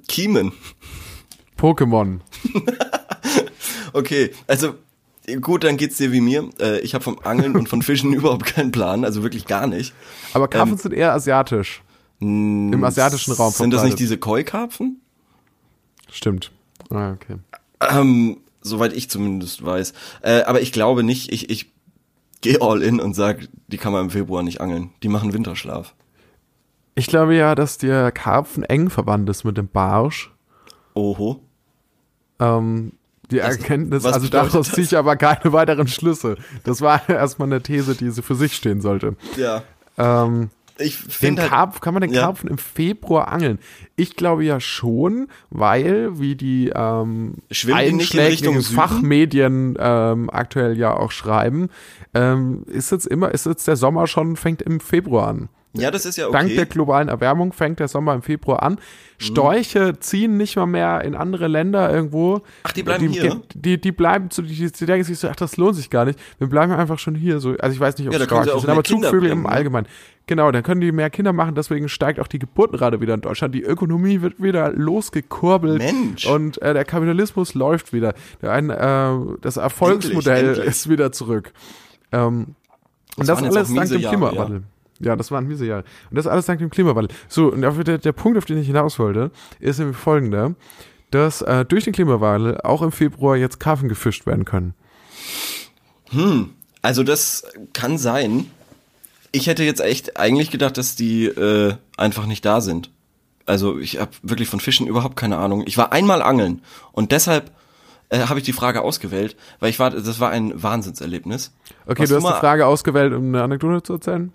B: Kiemen.
A: Pokémon.
B: Okay, also gut, dann geht's dir wie mir. Äh, ich habe vom Angeln und von Fischen überhaupt keinen Plan, also wirklich gar nicht.
A: Aber Karpfen sind eher asiatisch. Im asiatischen Raum
B: Sind das nicht diese Koi-Karpfen?
A: Stimmt. Ah, okay.
B: Ähm, soweit ich zumindest weiß. Äh, aber ich glaube nicht, ich, ich gehe all in und sag, die kann man im Februar nicht angeln. Die machen Winterschlaf.
A: Ich glaube ja, dass der Karpfen eng verwandt ist mit dem Barsch.
B: Oho.
A: Ähm, die Erkenntnis,
B: was
A: also daraus ziehe ich aber keine weiteren Schlüsse. Das war erstmal eine These, die für sich stehen sollte.
B: Ja.
A: Ähm,
B: Ich
A: den
B: halt,
A: Karpf, kann man den
B: ja.
A: Karpfen im Februar angeln? Ich glaube ja schon, weil, wie die ähm, einschlägigen? Fachmedien ähm, aktuell ja auch schreiben, ähm, ist jetzt immer, ist jetzt der Sommer schon, fängt im Februar an.
B: Ja, das ist ja
A: Dank der
B: okay.
A: globalen Erwärmung fängt der Sommer im Februar an. Storche ziehen nicht mal mehr in andere Länder irgendwo.
B: Ach, die bleiben
A: die,
B: hier?
A: Die, die bleiben, so, die, die denken sich so, ach, das lohnt sich gar nicht. Wir bleiben einfach schon hier. So, also ich weiß nicht, ob
B: Ja,
A: es Storche sind, aber
B: Kinder
A: Zugvögel
B: bringen,
A: im
B: ne?
A: Allgemeinen. Genau, dann können die mehr Kinder machen, deswegen steigt auch die Geburtenrate wieder in Deutschland. Die Ökonomie wird wieder losgekurbelt.
B: Mensch.
A: Und äh, der Kapitalismus läuft wieder. Der ein, äh, das Erfolgsmodell
B: Endlich, endlich.
A: ist wieder zurück. Ähm, und das
B: waren jetzt
A: alles dank dem
B: Jahre,
A: Klimawandel. Ja. Das waren miese Jahre. Und das alles dank dem Klimawandel. So, und der, der Punkt, auf den ich hinaus wollte, ist nämlich folgender, dass äh, durch den Klimawandel auch im Februar jetzt Karpfen gefischt werden können.
B: Also das kann sein. Ich hätte jetzt echt eigentlich gedacht, dass die äh, einfach nicht da sind. Also ich habe wirklich von Fischen überhaupt keine Ahnung. Ich war einmal angeln und deshalb äh, habe ich die Frage ausgewählt, weil ich war, das war ein Wahnsinnserlebnis.
A: Okay,
B: Warst
A: du hast
B: mal-
A: die Frage ausgewählt, um eine Anekdote zu erzählen?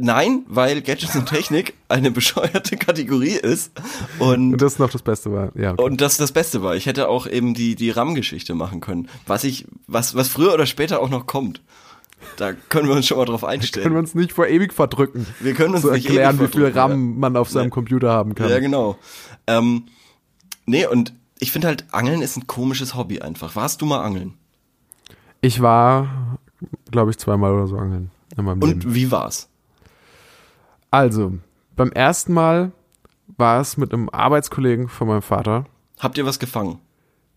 B: Nein, weil Gadgets und Technik eine bescheuerte Kategorie ist und
A: Und das noch das Beste war. Ja, okay.
B: und das das Beste war. Ich hätte auch eben die die RAM-Geschichte machen können, was ich was was früher oder später auch noch kommt. Da können wir uns schon mal drauf einstellen.
A: können wir uns nicht vor ewig verdrücken.
B: Wir können uns
A: zu
B: nicht
A: erklären,
B: ewig
A: wie viel RAM man auf seinem
B: Ja.
A: Computer haben kann.
B: Ja, genau. Ähm, nee, und ich finde halt, Angeln ist ein komisches Hobby einfach. Warst du mal angeln?
A: Ich war, glaube ich, zweimal oder so angeln in meinem Leben.
B: Und wie war's?
A: Also, beim ersten Mal war es mit einem Arbeitskollegen von meinem Vater.
B: Habt ihr was gefangen?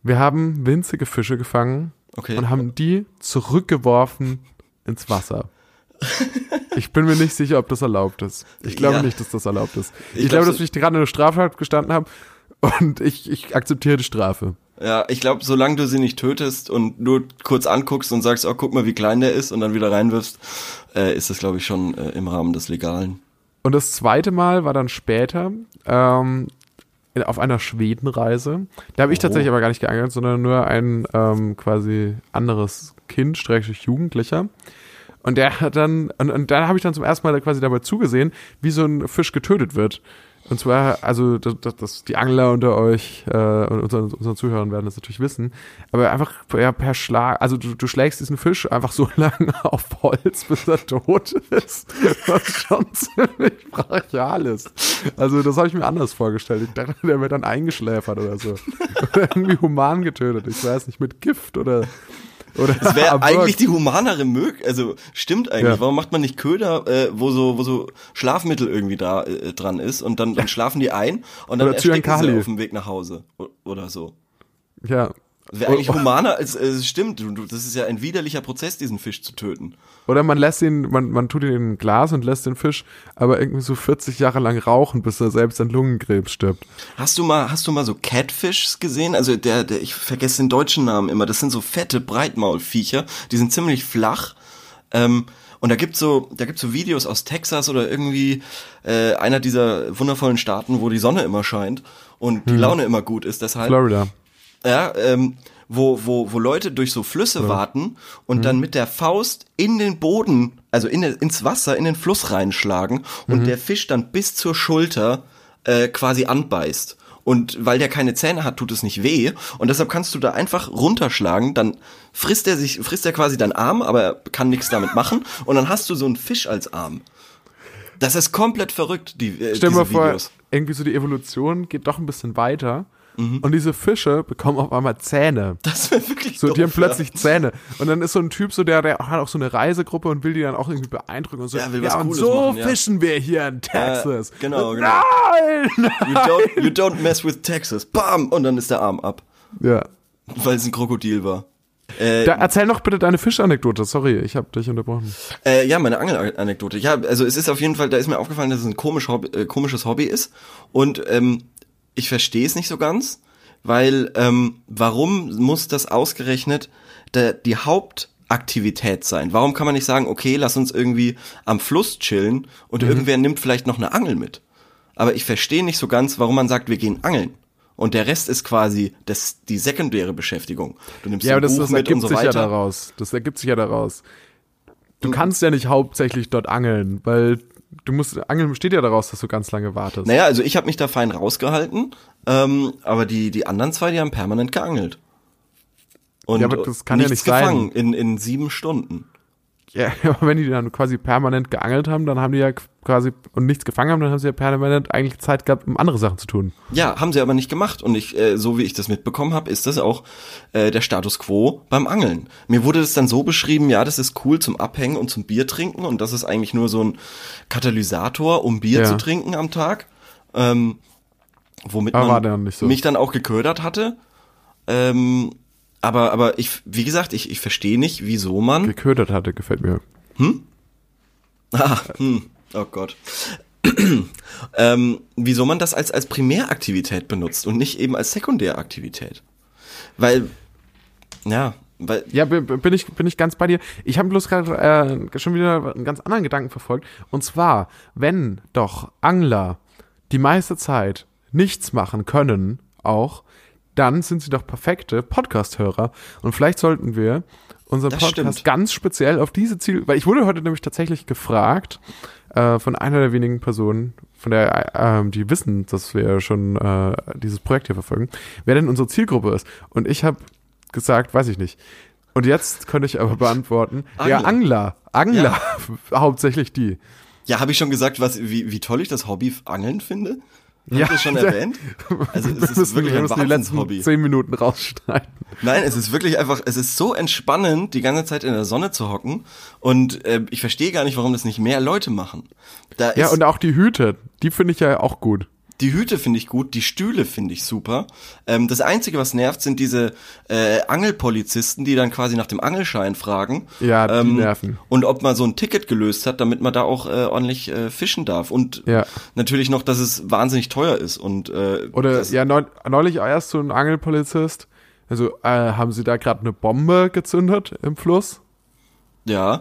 A: Wir haben winzige Fische gefangen
B: Okay.
A: und haben die zurückgeworfen ins Wasser. Ich bin mir nicht sicher, ob das erlaubt ist. Ich glaube
B: Ja.
A: nicht, dass das erlaubt ist. Ich,
B: Ich
A: glaube,
B: glaub,
A: dass ich gerade eine Strafe gestanden habe und ich, ich akzeptiere die Strafe.
B: Ja, ich glaube, solange du sie nicht tötest und nur kurz anguckst und sagst, oh, guck mal, wie klein der ist und dann wieder reinwirfst, äh, ist das, glaube ich, schon äh, im Rahmen des Legalen.
A: Und das zweite Mal war dann später ähm, auf einer Schwedenreise. Da habe ich oh. tatsächlich aber gar nicht geangelt, sondern nur ein ähm, quasi anderes Kind, Schrägstrich Jugendlicher. Und der hat dann, und, und dann habe ich dann zum ersten Mal quasi dabei zugesehen, wie so ein Fisch getötet wird. Und zwar, also das, das, die Angler unter euch äh, und unseren, unseren Zuhörern werden das natürlich wissen, aber einfach ja, per Schlag, also du, du schlägst diesen Fisch einfach so lange auf Holz, bis er tot ist, was schon ziemlich brachial ist. Also das habe ich mir anders vorgestellt. Ich dachte, der wird dann eingeschläfert oder so. Oder irgendwie human getötet, ich weiß nicht, mit Gift oder
B: oder das wäre eigentlich die humanere Möglichkeit. Also stimmt eigentlich. Ja. Warum macht man nicht Köder, äh, wo so wo so Schlafmittel irgendwie da äh, dran ist und dann, dann schlafen die ein und dann ersticken sie auf dem Weg nach Hause oder so.
A: Ja,
B: Wäre eigentlich humaner, als es stimmt. Das ist ja ein widerlicher Prozess, diesen Fisch zu töten.
A: Oder man lässt ihn, man, man tut ihn in ein Glas und lässt den Fisch aber irgendwie so 40 Jahre lang rauchen, bis er selbst an Lungenkrebs stirbt.
B: Hast du mal, hast du mal so Catfish gesehen? Also der, der, ich vergesse den deutschen Namen immer. Das sind so fette Breitmaulviecher. Die sind ziemlich flach. Ähm, und da gibt's so, da gibt's so Videos aus Texas oder irgendwie äh, einer dieser wundervollen Staaten, wo die Sonne immer scheint und die hm. Laune immer gut ist. Deshalb.
A: Florida
B: ja, ähm, wo, wo, wo Leute durch so Flüsse ja. warten und mhm. dann mit der Faust in den Boden, also in, ins Wasser, in den Fluss reinschlagen und mhm. der Fisch dann bis zur Schulter äh, quasi anbeißt. Und weil der keine Zähne hat, tut es nicht weh. Und deshalb kannst du da einfach runterschlagen, dann frisst er sich, frisst er quasi deinen Arm, aber er kann nichts damit machen. Und dann hast du so einen Fisch als Arm. Das ist komplett verrückt, die
A: äh, Stell dir mal vor, irgendwie so die Evolution geht doch ein bisschen weiter Mhm. Und diese Fische bekommen auf einmal Zähne.
B: Das wäre wirklich
A: So, doof, die haben plötzlich ja. Zähne. Und dann ist so ein Typ so, der, der hat auch so eine Reisegruppe und will die dann auch irgendwie beeindrucken und so. Ja, will was ja und so machen, ja. fischen wir hier in Texas.
B: Ja, genau, genau.
A: Nein!
B: You don't, you don't mess with Texas. Bam! Und dann ist der Arm ab.
A: Ja.
B: Weil es ein Krokodil war.
A: Äh, da, erzähl noch bitte deine Fischanekdote. Sorry, ich habe dich unterbrochen.
B: Äh, ja, meine Angelanekdote. Ja, also es ist auf jeden Fall, da ist mir aufgefallen, dass es ein komisch Hobby, äh, komisches Hobby ist. Und ähm, ich verstehe es nicht so ganz, weil ähm, warum muss das ausgerechnet der, die Hauptaktivität sein? Warum kann man nicht sagen, okay, lass uns irgendwie am Fluss chillen und mhm. irgendwer nimmt vielleicht noch eine Angel mit? Aber ich verstehe nicht so ganz, warum man sagt, wir gehen angeln. Und der Rest ist quasi das, die sekundäre Beschäftigung.
A: Du nimmst ja, aber das, das ergibt so sich ja daraus. Das ergibt sich ja daraus. Du kannst ja nicht hauptsächlich dort angeln, weil du musst, Angeln besteht ja daraus, dass du ganz lange wartest.
B: Naja, also ich habe mich da fein rausgehalten, ähm, aber die, die anderen zwei, die haben permanent geangelt.
A: Und ja, aber das kann ja nicht gefangen
B: sein. in, in sieben Stunden.
A: Ja, aber wenn die dann quasi permanent geangelt haben, dann haben die ja quasi und nichts gefangen haben, dann haben sie ja permanent eigentlich Zeit gehabt, um andere Sachen zu tun.
B: Ja, haben sie aber nicht gemacht. Und ich, äh, so wie ich das mitbekommen habe, ist das auch äh, der Status quo beim Angeln. Mir wurde das dann so beschrieben, ja, das ist cool zum Abhängen und zum Bier trinken und das ist eigentlich nur so ein Katalysator, um Bier ja. zu trinken am Tag. Ähm, womit aber man so. mich dann auch geködert hatte. Ähm, aber, aber ich, wie gesagt, ich, ich verstehe nicht, wieso man.
A: Geködert hatte, gefällt mir.
B: Hm? Ah, hm. Oh Gott. ähm, wieso man das als, als Primäraktivität benutzt und nicht eben als Sekundäraktivität. Weil, ja, weil.
A: Ja, bin ich, bin ich ganz bei dir. Ich habe bloß gerade äh, schon wieder einen ganz anderen Gedanken verfolgt. Und zwar, wenn doch Angler die meiste Zeit nichts machen können, auch, dann sind sie doch perfekte Podcast-Hörer. Und vielleicht sollten wir unseren Podcast stimmt. ganz speziell auf diese Ziele, weil ich wurde heute nämlich tatsächlich gefragt äh, von einer der wenigen Personen, von der, äh, die wissen, dass wir schon äh, dieses Projekt hier verfolgen, wer denn unsere Zielgruppe ist. Und ich habe gesagt, weiß ich nicht. Und jetzt könnte ich aber beantworten, Angler. ja, Angler, Angler, ja. hauptsächlich die.
B: Ja, habe ich schon gesagt, was, wie, wie toll ich das Hobby Angeln finde? Hast ja, das schon erwähnt?
A: Also es ist wirklich ein die letzten Hobby. zehn Minuten rausschneiden.
B: Nein, es ist wirklich einfach, es ist so entspannend, die ganze Zeit in der Sonne zu hocken. Und äh, ich verstehe gar nicht, warum das nicht mehr Leute machen.
A: Da ja, und auch die Hüte, die finde ich ja auch gut.
B: Die Hüte finde ich gut, die Stühle finde ich super. Ähm, das Einzige, was nervt, sind diese äh, Angelpolizisten, die dann quasi nach dem Angelschein fragen.
A: Ja, die ähm, nerven.
B: Und ob man so ein Ticket gelöst hat, damit man da auch äh, ordentlich äh, fischen darf. Und ja. natürlich noch, dass es wahnsinnig teuer ist. Und, äh,
A: Oder ja, neulich erst so ein Angelpolizist, Also, äh, haben Sie da gerade eine Bombe gezündet im Fluss?
B: Ja,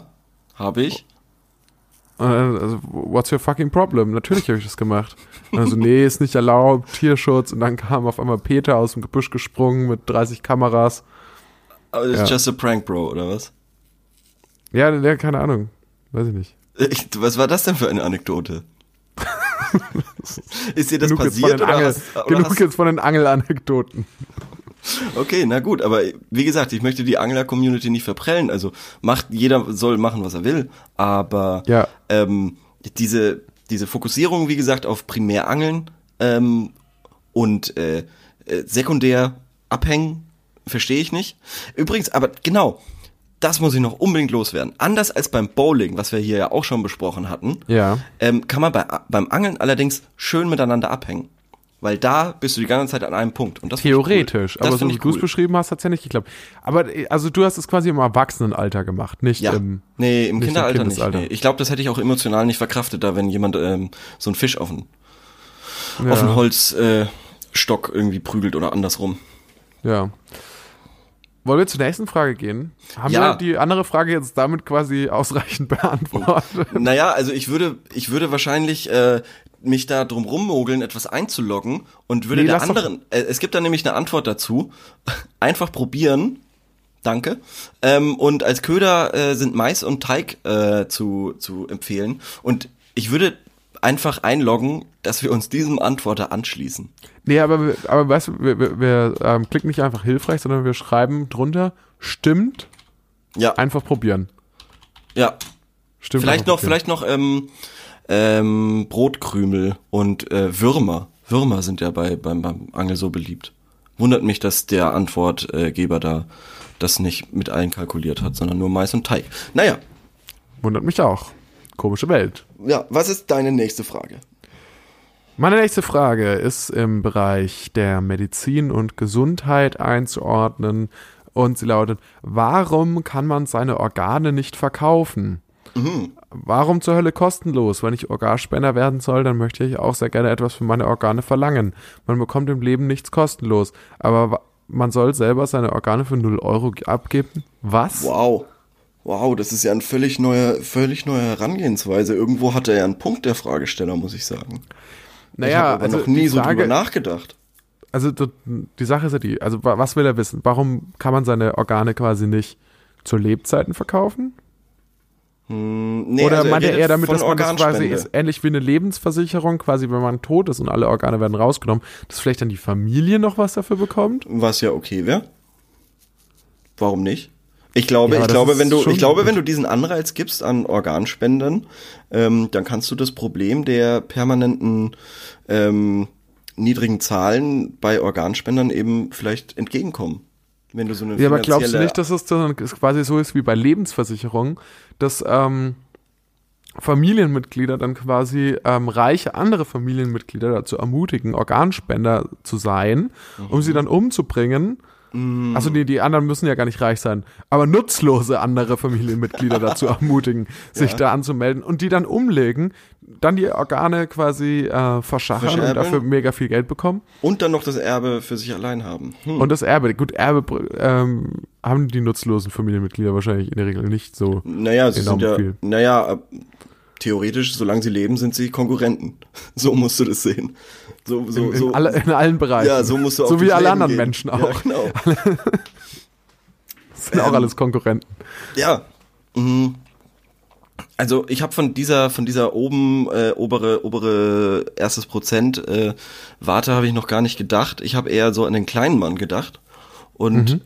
B: habe ich.
A: Äh, also, what's your fucking problem? Natürlich habe ich das gemacht. Also, nee, ist nicht erlaubt, Tierschutz. Und dann kam auf einmal Peter aus dem Gebüsch gesprungen mit 30 Kameras.
B: Aber it's ja. just a prank, bro, oder was?
A: Ja, ja, keine Ahnung. Weiß ich nicht.
B: Ich, was war das denn für eine Anekdote? ist dir das genug passiert?
A: Jetzt oder hast, oder genug hast... jetzt von den Angelanekdoten.
B: Okay, na gut, aber wie gesagt, ich möchte die Angler-Community nicht verprellen. Also macht, jeder soll machen, was er will. Aber
A: ja.
B: ähm, diese, diese Fokussierung, wie gesagt, auf Primärangeln ähm, und äh, äh, sekundär abhängen, verstehe ich nicht. Übrigens, aber genau, das muss ich noch unbedingt loswerden. Anders als beim Bowling, was wir hier ja auch schon besprochen hatten,
A: ja.
B: ähm, kann man bei, beim Angeln allerdings schön miteinander abhängen. Weil da bist du die ganze Zeit an einem Punkt. Und das
A: Theoretisch, cool. aber so wie du es beschrieben hast, hat's ja nicht geklappt. Aber also du hast es quasi im Erwachsenenalter gemacht, nicht
B: ja.
A: im
B: Nee, im nicht Kinderalter im nicht. Nee. Ich glaube, das hätte ich auch emotional nicht verkraftet, da wenn jemand ähm, so einen Fisch auf einen, ja. auf einen Holzstock äh, irgendwie prügelt oder andersrum.
A: Ja. Wollen wir zur nächsten Frage gehen? Haben ja. wir die andere Frage jetzt damit quasi ausreichend beantwortet?
B: Naja, also ich würde, ich würde wahrscheinlich äh, mich da drum rummogeln, etwas einzuloggen und würde nee, der anderen, äh, es gibt da nämlich eine Antwort dazu, einfach probieren, danke, ähm, und als Köder äh, sind Mais und Teig äh, zu, zu empfehlen und ich würde einfach einloggen, dass wir uns diesem Antworter anschließen.
A: Nee, aber, aber weißt du, wir, wir, wir ähm, klicken nicht einfach hilfreich, sondern wir schreiben drunter, stimmt,
B: ja.
A: einfach probieren.
B: Ja. Stimmt. Vielleicht noch, probieren. vielleicht noch ähm, ähm, Brotkrümel und äh, Würmer. Würmer sind ja bei, beim, beim Angel so beliebt. Wundert mich, dass der Antwortgeber da das nicht mit allen kalkuliert hat, sondern nur Mais und Teig. Naja.
A: Wundert mich auch. Komische Welt.
B: Ja, was ist deine nächste Frage?
A: Meine nächste Frage ist im Bereich der Medizin und Gesundheit einzuordnen und sie lautet, warum kann man seine Organe nicht verkaufen? Mhm. Warum zur Hölle kostenlos? Wenn ich Organspender werden soll, dann möchte ich auch sehr gerne etwas für meine Organe verlangen. Man bekommt im Leben nichts kostenlos, aber man soll selber seine Organe für 0 Euro abgeben? Was?
B: Wow. Wow, das ist ja eine völlig neue, völlig neue Herangehensweise. Irgendwo hat er ja einen Punkt, der Fragesteller, muss ich sagen. Naja, ich habe aber also noch nie so drüber nachgedacht.
A: Also die Sache ist ja die, also was will er wissen? Warum kann man seine Organe quasi nicht zu Lebzeiten verkaufen?
B: Hm, nee,
A: Oder also meint er eher damit, dass man das quasi ist ähnlich wie eine Lebensversicherung, quasi wenn man tot ist und alle Organe werden rausgenommen, dass vielleicht dann die Familie noch was dafür bekommt?
B: Was ja okay wäre. Warum nicht? Ich glaube, ja, ich glaube, wenn du, ich glaube, wenn du diesen Anreiz gibst an Organspenden, ähm, dann kannst du das Problem der permanenten ähm, niedrigen Zahlen bei Organspendern eben vielleicht entgegenkommen. Wenn du so eine
A: Ja, aber glaubst du nicht, dass es dann quasi so ist wie bei Lebensversicherungen, dass ähm, Familienmitglieder dann quasi ähm, reiche andere Familienmitglieder dazu ermutigen, Organspender zu sein, mhm. um sie dann umzubringen Mm. Also die, die anderen müssen ja gar nicht reich sein, aber nutzlose andere Familienmitglieder dazu ermutigen, sich ja. da anzumelden und die dann umlegen, dann die Organe quasi äh, verschachern und dafür mega viel Geld bekommen.
B: Und dann noch das Erbe für sich allein haben.
A: Hm. Und das Erbe, gut, Erbe ähm, haben die nutzlosen Familienmitglieder wahrscheinlich in der Regel nicht so
B: naja, sie sind ja, viel. Naja, theoretisch, solange sie leben, sind sie Konkurrenten. So musst du das sehen. So, so,
A: in, in,
B: so,
A: alle, in allen Bereichen.
B: Ja, so musst du auch
A: So wie alle Leben anderen gehen. Menschen auch. Ja, genau. das sind ähm, auch alles Konkurrenten.
B: Ja. Mhm. Also ich habe von dieser von dieser oben äh, obere obere erstes Prozent äh, Warte habe ich noch gar nicht gedacht. Ich habe eher so an den kleinen Mann gedacht und mhm.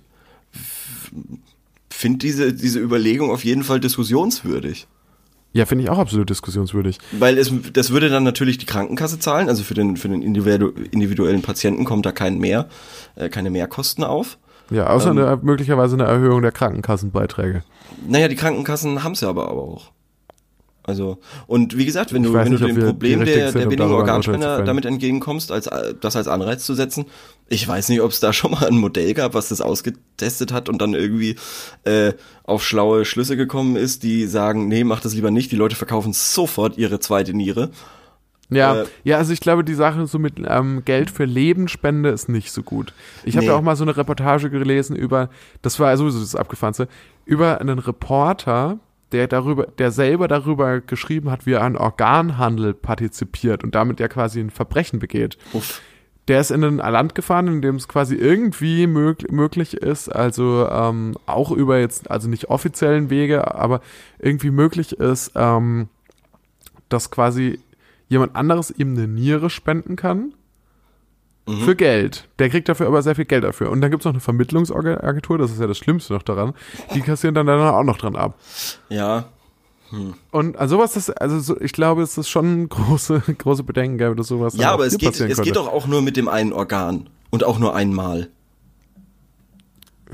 B: finde diese diese Überlegung auf jeden Fall diskussionswürdig.
A: Ja, finde ich auch absolut diskussionswürdig.
B: Weil es, das würde dann natürlich die Krankenkasse zahlen, also für den, für den individuellen Patienten kommt da kein mehr, äh, keine Mehrkosten auf.
A: Ja, außer ähm, eine, möglicherweise eine Erhöhung der Krankenkassenbeiträge.
B: Naja, die Krankenkassen haben es ja aber, aber auch. Also, und wie gesagt, wenn du, wenn nicht, du dem Problem der, der billigen Organspender damit entgegenkommst, als, das als Anreiz zu setzen, ich weiß nicht, ob es da schon mal ein Modell gab, was das ausgetestet hat und dann irgendwie äh, auf schlaue Schlüsse gekommen ist, die sagen, nee, mach das lieber nicht, die Leute verkaufen sofort ihre zweite Niere.
A: Ja,
B: Äh,
A: ja, also ich glaube, die Sache so mit ähm, Geld für Lebensspende ist nicht so gut. Ich habe
B: Nee.
A: ja auch mal so eine Reportage gelesen über, das war sowieso das Abgefahrenste, über einen Reporter, der darüber, der selber darüber geschrieben hat, wie er an Organhandel partizipiert und damit ja quasi ein Verbrechen begeht.
B: Uff.
A: Der ist in ein Land gefahren, in dem es quasi irgendwie mög möglich ist, also ähm, auch über jetzt, also nicht offiziellen Wege, aber irgendwie möglich ist, ähm, dass quasi jemand anderes ihm eine Niere spenden kann für Geld. Der kriegt dafür aber sehr viel Geld dafür. Und dann gibt es noch eine Vermittlungsagentur, das ist ja das Schlimmste noch daran, die kassieren dann, dann auch noch dran ab.
B: Ja,
A: Und also sowas, das, also so, ich glaube, es ist schon große, große Bedenken, gell, dass sowas
B: ja, aber es geht, es geht doch auch nur mit dem einen Organ und auch nur einmal.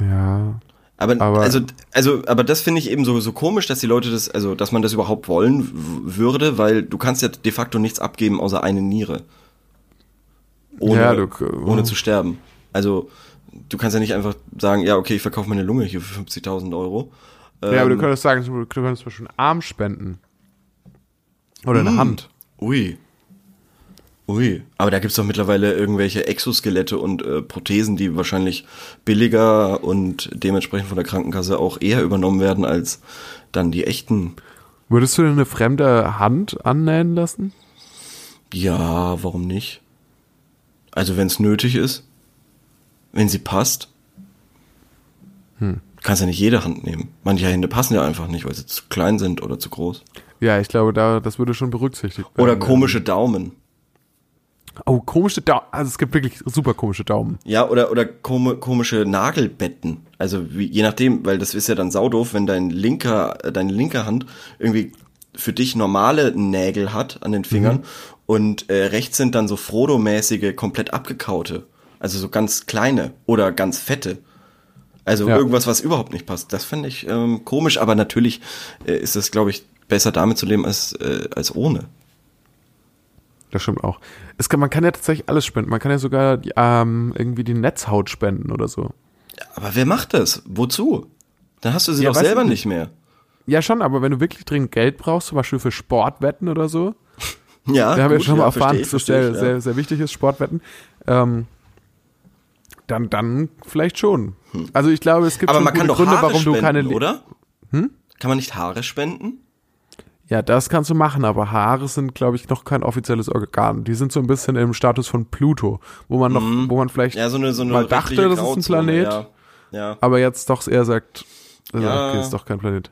A: Ja,
B: Aber,
A: Aber-
B: also, also, aber das finde ich eben so, so komisch, dass die Leute das, also, dass man das überhaupt wollen würde, weil du kannst ja de facto nichts abgeben außer eine Niere. Ohne,
A: Ja, du-
B: ohne zu sterben. Also, du kannst ja nicht einfach sagen, ja, okay, ich verkaufe meine Lunge hier für 50.000 Euro.
A: ja, aber du
B: Ähm,
A: könntest sagen, du könntest zum Beispiel einen Arm spenden. Oder eine Hand.
B: Ui. Ui. Aber da gibt's doch mittlerweile irgendwelche Exoskelette und äh, Prothesen, die wahrscheinlich billiger und dementsprechend von der Krankenkasse auch eher übernommen werden als dann die echten.
A: Würdest du dir eine fremde Hand annähen lassen?
B: Ja, warum nicht? Also wenn es nötig ist, wenn sie passt.
A: Hm.
B: Du kannst ja nicht jede Hand nehmen. Manche Hände passen ja einfach nicht, weil sie zu klein sind oder zu groß.
A: Ja, ich glaube, da, das würde schon berücksichtigt werden.
B: Oder komische Daumen.
A: Oh, komische Daumen. Also es gibt wirklich super komische Daumen.
B: Ja, oder, oder komi komische Nagelbetten. Also wie, je nachdem, weil das ist ja dann saudoof, wenn dein linker, äh, deine linke Hand irgendwie für dich normale Nägel hat an den Fingern
A: Mhm.
B: Und äh, rechts sind dann so Frodo-mäßige, komplett abgekaute. Also so ganz kleine oder ganz fette. Also
A: Ja.
B: irgendwas, was überhaupt nicht passt. Das finde ich ähm, komisch, aber natürlich äh, ist es, glaube ich, besser damit zu leben als, äh, als ohne.
A: Das stimmt auch. Es kann, man kann ja tatsächlich alles spenden. Man kann ja sogar ähm, irgendwie die Netzhaut spenden oder so.
B: Aber wer macht das? Wozu? Dann hast du sie
A: Ja,
B: doch selber
A: ich
B: nicht mehr.
A: Ja, schon, aber wenn du wirklich dringend Geld brauchst, zum Beispiel für Sportwetten oder so,
B: Ja,
A: wir haben ja
B: gut,
A: schon mal erfahren, dass das sehr,
B: ich, ja.
A: sehr, sehr wichtig ist, Sportwetten, ähm, dann, dann vielleicht schon. Also ich glaube, es gibt
B: Aber man kann doch
A: Gründe,
B: Haare
A: warum
B: spenden,
A: du keine
B: oder? Hm? Kann man nicht Haare spenden?
A: Ja, das kannst du machen, aber Haare sind, glaube ich, noch kein offizielles Organ. Die sind so ein bisschen im Status von Pluto, wo man noch, wo man vielleicht
B: Mhm. Ja, so eine, so eine
A: mal dachte, das ist ein Planet,
B: Ja. ja.
A: aber jetzt doch eher sagt, also,
B: Ja.
A: okay, ist doch kein Planet.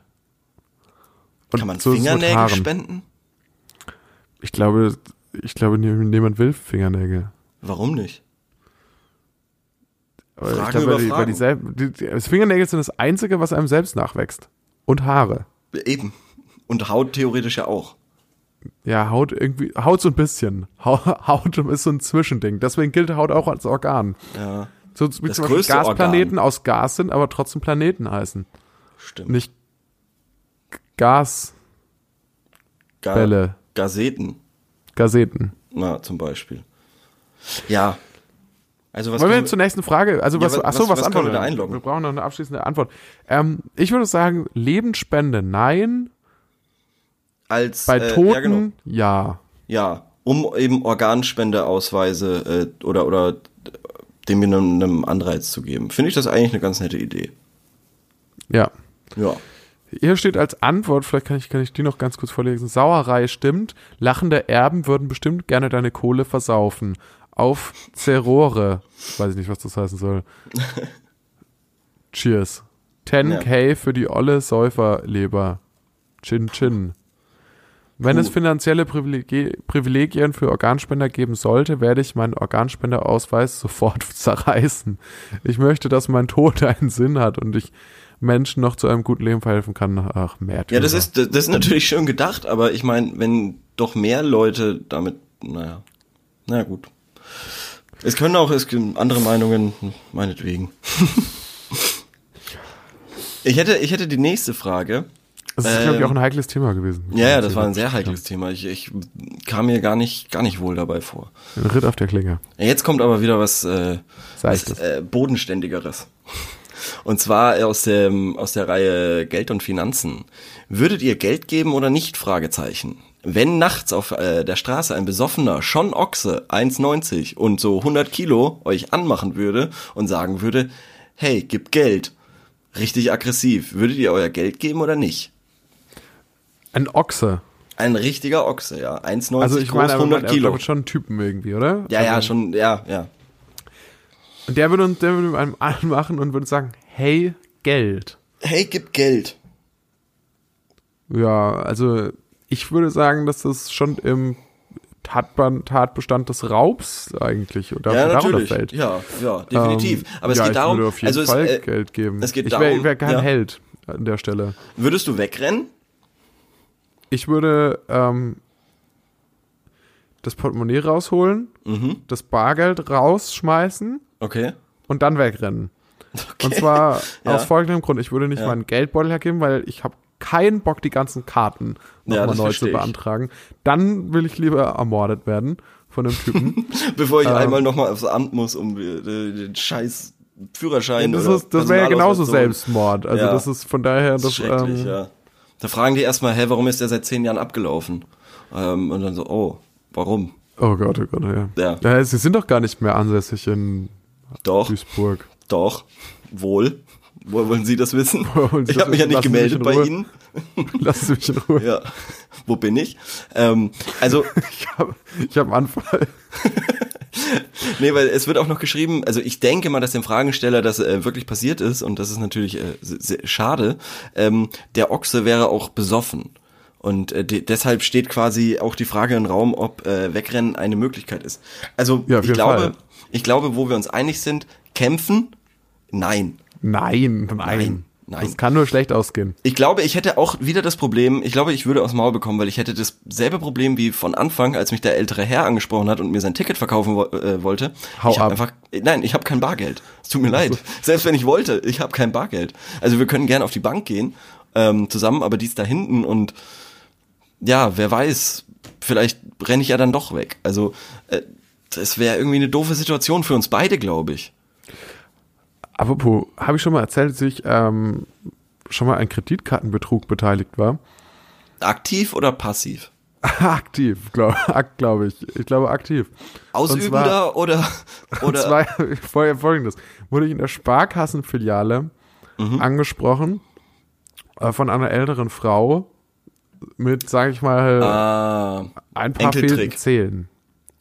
A: Und
B: Kann man
A: so
B: Fingernägel spenden?
A: Ich glaube, ich glaube, nie- niemand will Fingernägel.
B: Warum nicht?
A: Aber ich
B: Fragen
A: glaube,
B: über
A: weil die, weil
B: Fragen.
A: die, die, die das Fingernägel sind das Einzige, was einem selbst nachwächst. Und Haare.
B: Eben. Und Haut theoretisch ja auch.
A: Ja, Haut irgendwie, Haut so ein bisschen. Hau- Haut ist so ein Zwischending. Deswegen gilt Haut auch als Organ.
B: Ja,
A: So wie
B: Das
A: zum Beispiel Gasplaneten
B: Organ.
A: aus Gas sind, aber trotzdem Planeten heißen.
B: stimmt.
A: Nicht Gasbälle,
B: Ga Gazeten,
A: Gazeten.
B: na, zum Beispiel. Ja. Also was
A: Wollen wir zur nächsten Frage? Also
B: Ja,
A: was,
B: was-
A: ach so,
B: was-
A: was, antworten
B: wir einloggen?
A: Wir brauchen noch eine abschließende Antwort. Ähm, ich würde sagen, Lebensspende nein,
B: als
A: bei
B: äh,
A: Toten
B: ja, genau.
A: ja.
B: ja, um eben Organspendeausweise äh, oder oder dem einem, einem Anreiz zu geben. Finde ich das eigentlich eine ganz nette Idee.
A: Ja.
B: Ja.
A: Hier steht als Antwort, vielleicht kann ich, kann ich die noch ganz kurz vorlesen. Sauerei stimmt. Lachende Erben würden bestimmt gerne deine Kohle versaufen. Auf Zerore. Weiß ich nicht, was das heißen soll. Cheers. 10k für die olle Säuferleber. Chin Chin. Wenn es finanzielle Privilegi Privilegien für Organspender geben sollte, werde ich meinen Organspenderausweis sofort zerreißen. Ich möchte, dass mein Tod einen Sinn hat und ich Menschen noch zu einem guten Leben verhelfen kann. Ach, Märtyrer.
B: Ja, das ist, das ist natürlich schön gedacht, aber ich meine, wenn doch mehr Leute damit, naja, naja gut. Es können auch, es gibt andere Meinungen, meinetwegen. ich hätte, ich hätte die nächste Frage.
A: Das ist, glaube ich,
B: ähm,
A: auch ein heikles Thema gewesen.
B: Ja, ja, das war ein sehr heikles Thema. Ich, ich kam mir gar nicht, gar nicht wohl dabei vor.
A: Ein Ritt auf der Klinge.
B: Ja, Jetzt kommt aber wieder was, äh, was äh, bodenständigeres. Und zwar aus dem aus der Reihe Geld und Finanzen. Würdet ihr Geld geben oder nicht? Fragezeichen. wenn nachts auf äh, der Straße ein besoffener schon Ochse 1,90 und so 100 Kilo euch anmachen würde und sagen würde, hey, gib Geld, richtig aggressiv, würdet ihr euer Geld geben oder nicht?
A: Ein Ochse.
B: Ein richtiger Ochse, ja. 1,90
A: Also ich
B: groß,
A: meine, aber
B: 100
A: man,
B: Kilo.
A: aber schon Typen irgendwie, oder?
B: Ja, ja,
A: also,
B: schon, ja, ja.
A: Und der würde uns, der würde einem anmachen und würde sagen, hey, Geld.
B: Hey, gib Geld.
A: Ja, also ich würde sagen, dass das schon im Tatbestand des Raubs eigentlich oder
B: Ja, natürlich.
A: fällt.
B: Ja, ja, definitiv.
A: Ähm,
B: Aber es
A: ja,
B: geht
A: ich
B: darum,
A: würde auf jeden
B: also
A: Fall
B: es, äh,
A: Geld geben.
B: es geht
A: ich wäre wär kein
B: ja.
A: Held an der Stelle.
B: würdest du wegrennen?
A: Ich würde ähm, das Portemonnaie rausholen,
B: Mhm.
A: das Bargeld rausschmeißen
B: Okay.
A: und dann wegrennen. Und zwar
B: Ja.
A: aus folgendem Grund. Ich würde nicht
B: Ja.
A: meinen Geldbeutel hergeben, weil ich habe keinen Bock, die ganzen Karten
B: Ja,
A: nochmal
B: das
A: neu zu
B: ich.
A: beantragen. Dann will ich lieber ermordet werden von einem Typen.
B: Bevor ich
A: Ähm.
B: einmal nochmal aufs Amt muss, um äh, den scheiß Führerschein
A: das ist, das wäre ja genauso. Selbstmord. Also
B: Ja.
A: das ist von daher
B: Das
A: das,
B: ist schrecklich,
A: ähm,
B: ja. Da fragen die erstmal, hä, warum ist der seit zehn Jahren abgelaufen? Ähm, und dann so, oh, warum?
A: Oh Gott, oh Gott, ja.
B: Ja.
A: ja. Sie sind doch gar nicht mehr ansässig in
B: Doch,
A: Duisburg.
B: doch, wohl. Woher wollen Sie das wissen?
A: Sie
B: ich habe mich ja nicht gemeldet bei. Ihnen.
A: Lassen Sie mich in Ruhe.
B: Ja, wo bin ich? Ähm, also,
A: Ich habe ich hab einen Anfall.
B: nee, weil es wird auch noch geschrieben, also ich denke mal, dass dem Fragensteller das äh, wirklich passiert ist und das ist natürlich äh, schade. Ähm, der Ochse wäre auch besoffen. Und äh, de deshalb steht quasi auch die Frage im Raum, ob äh, Wegrennen eine Möglichkeit ist. Also
A: Ja,
B: ich glaube,
A: Fall.
B: ich glaube, wo wir uns einig sind, kämpfen, nein.
A: Nein, nein,
B: Nein, nein.
A: Das kann nur schlecht ausgehen.
B: Ich glaube, ich hätte auch wieder das Problem, ich glaube, ich würde aus dem Maul bekommen, weil ich hätte dasselbe Problem wie von Anfang, als mich der ältere Herr angesprochen hat und mir sein Ticket verkaufen wo äh, wollte.
A: Hau
B: ich habe
A: ab.
B: einfach, nein, ich habe kein Bargeld. Es tut mir leid. Selbst wenn ich wollte, ich habe kein Bargeld. Also wir können gerne auf die Bank gehen ähm, zusammen, aber die ist da hinten und ja, wer weiß, vielleicht renne ich ja dann doch weg. Also äh, das wäre irgendwie eine doofe Situation für uns beide, glaube ich.
A: Apropos, habe ich schon mal erzählt, dass ich ähm, schon mal an Kreditkartenbetrug beteiligt war?
B: Aktiv oder passiv?
A: aktiv, glaube glaub ich. Ich glaube aktiv.
B: Ausübender oder
A: Und
B: oder
A: zwar fol- folgendes. Wurde ich in der Sparkassenfiliale
B: Mhm.
A: angesprochen äh, von einer älteren Frau mit, sage ich mal,
B: ah,
A: ein paar fehlenden Zählen.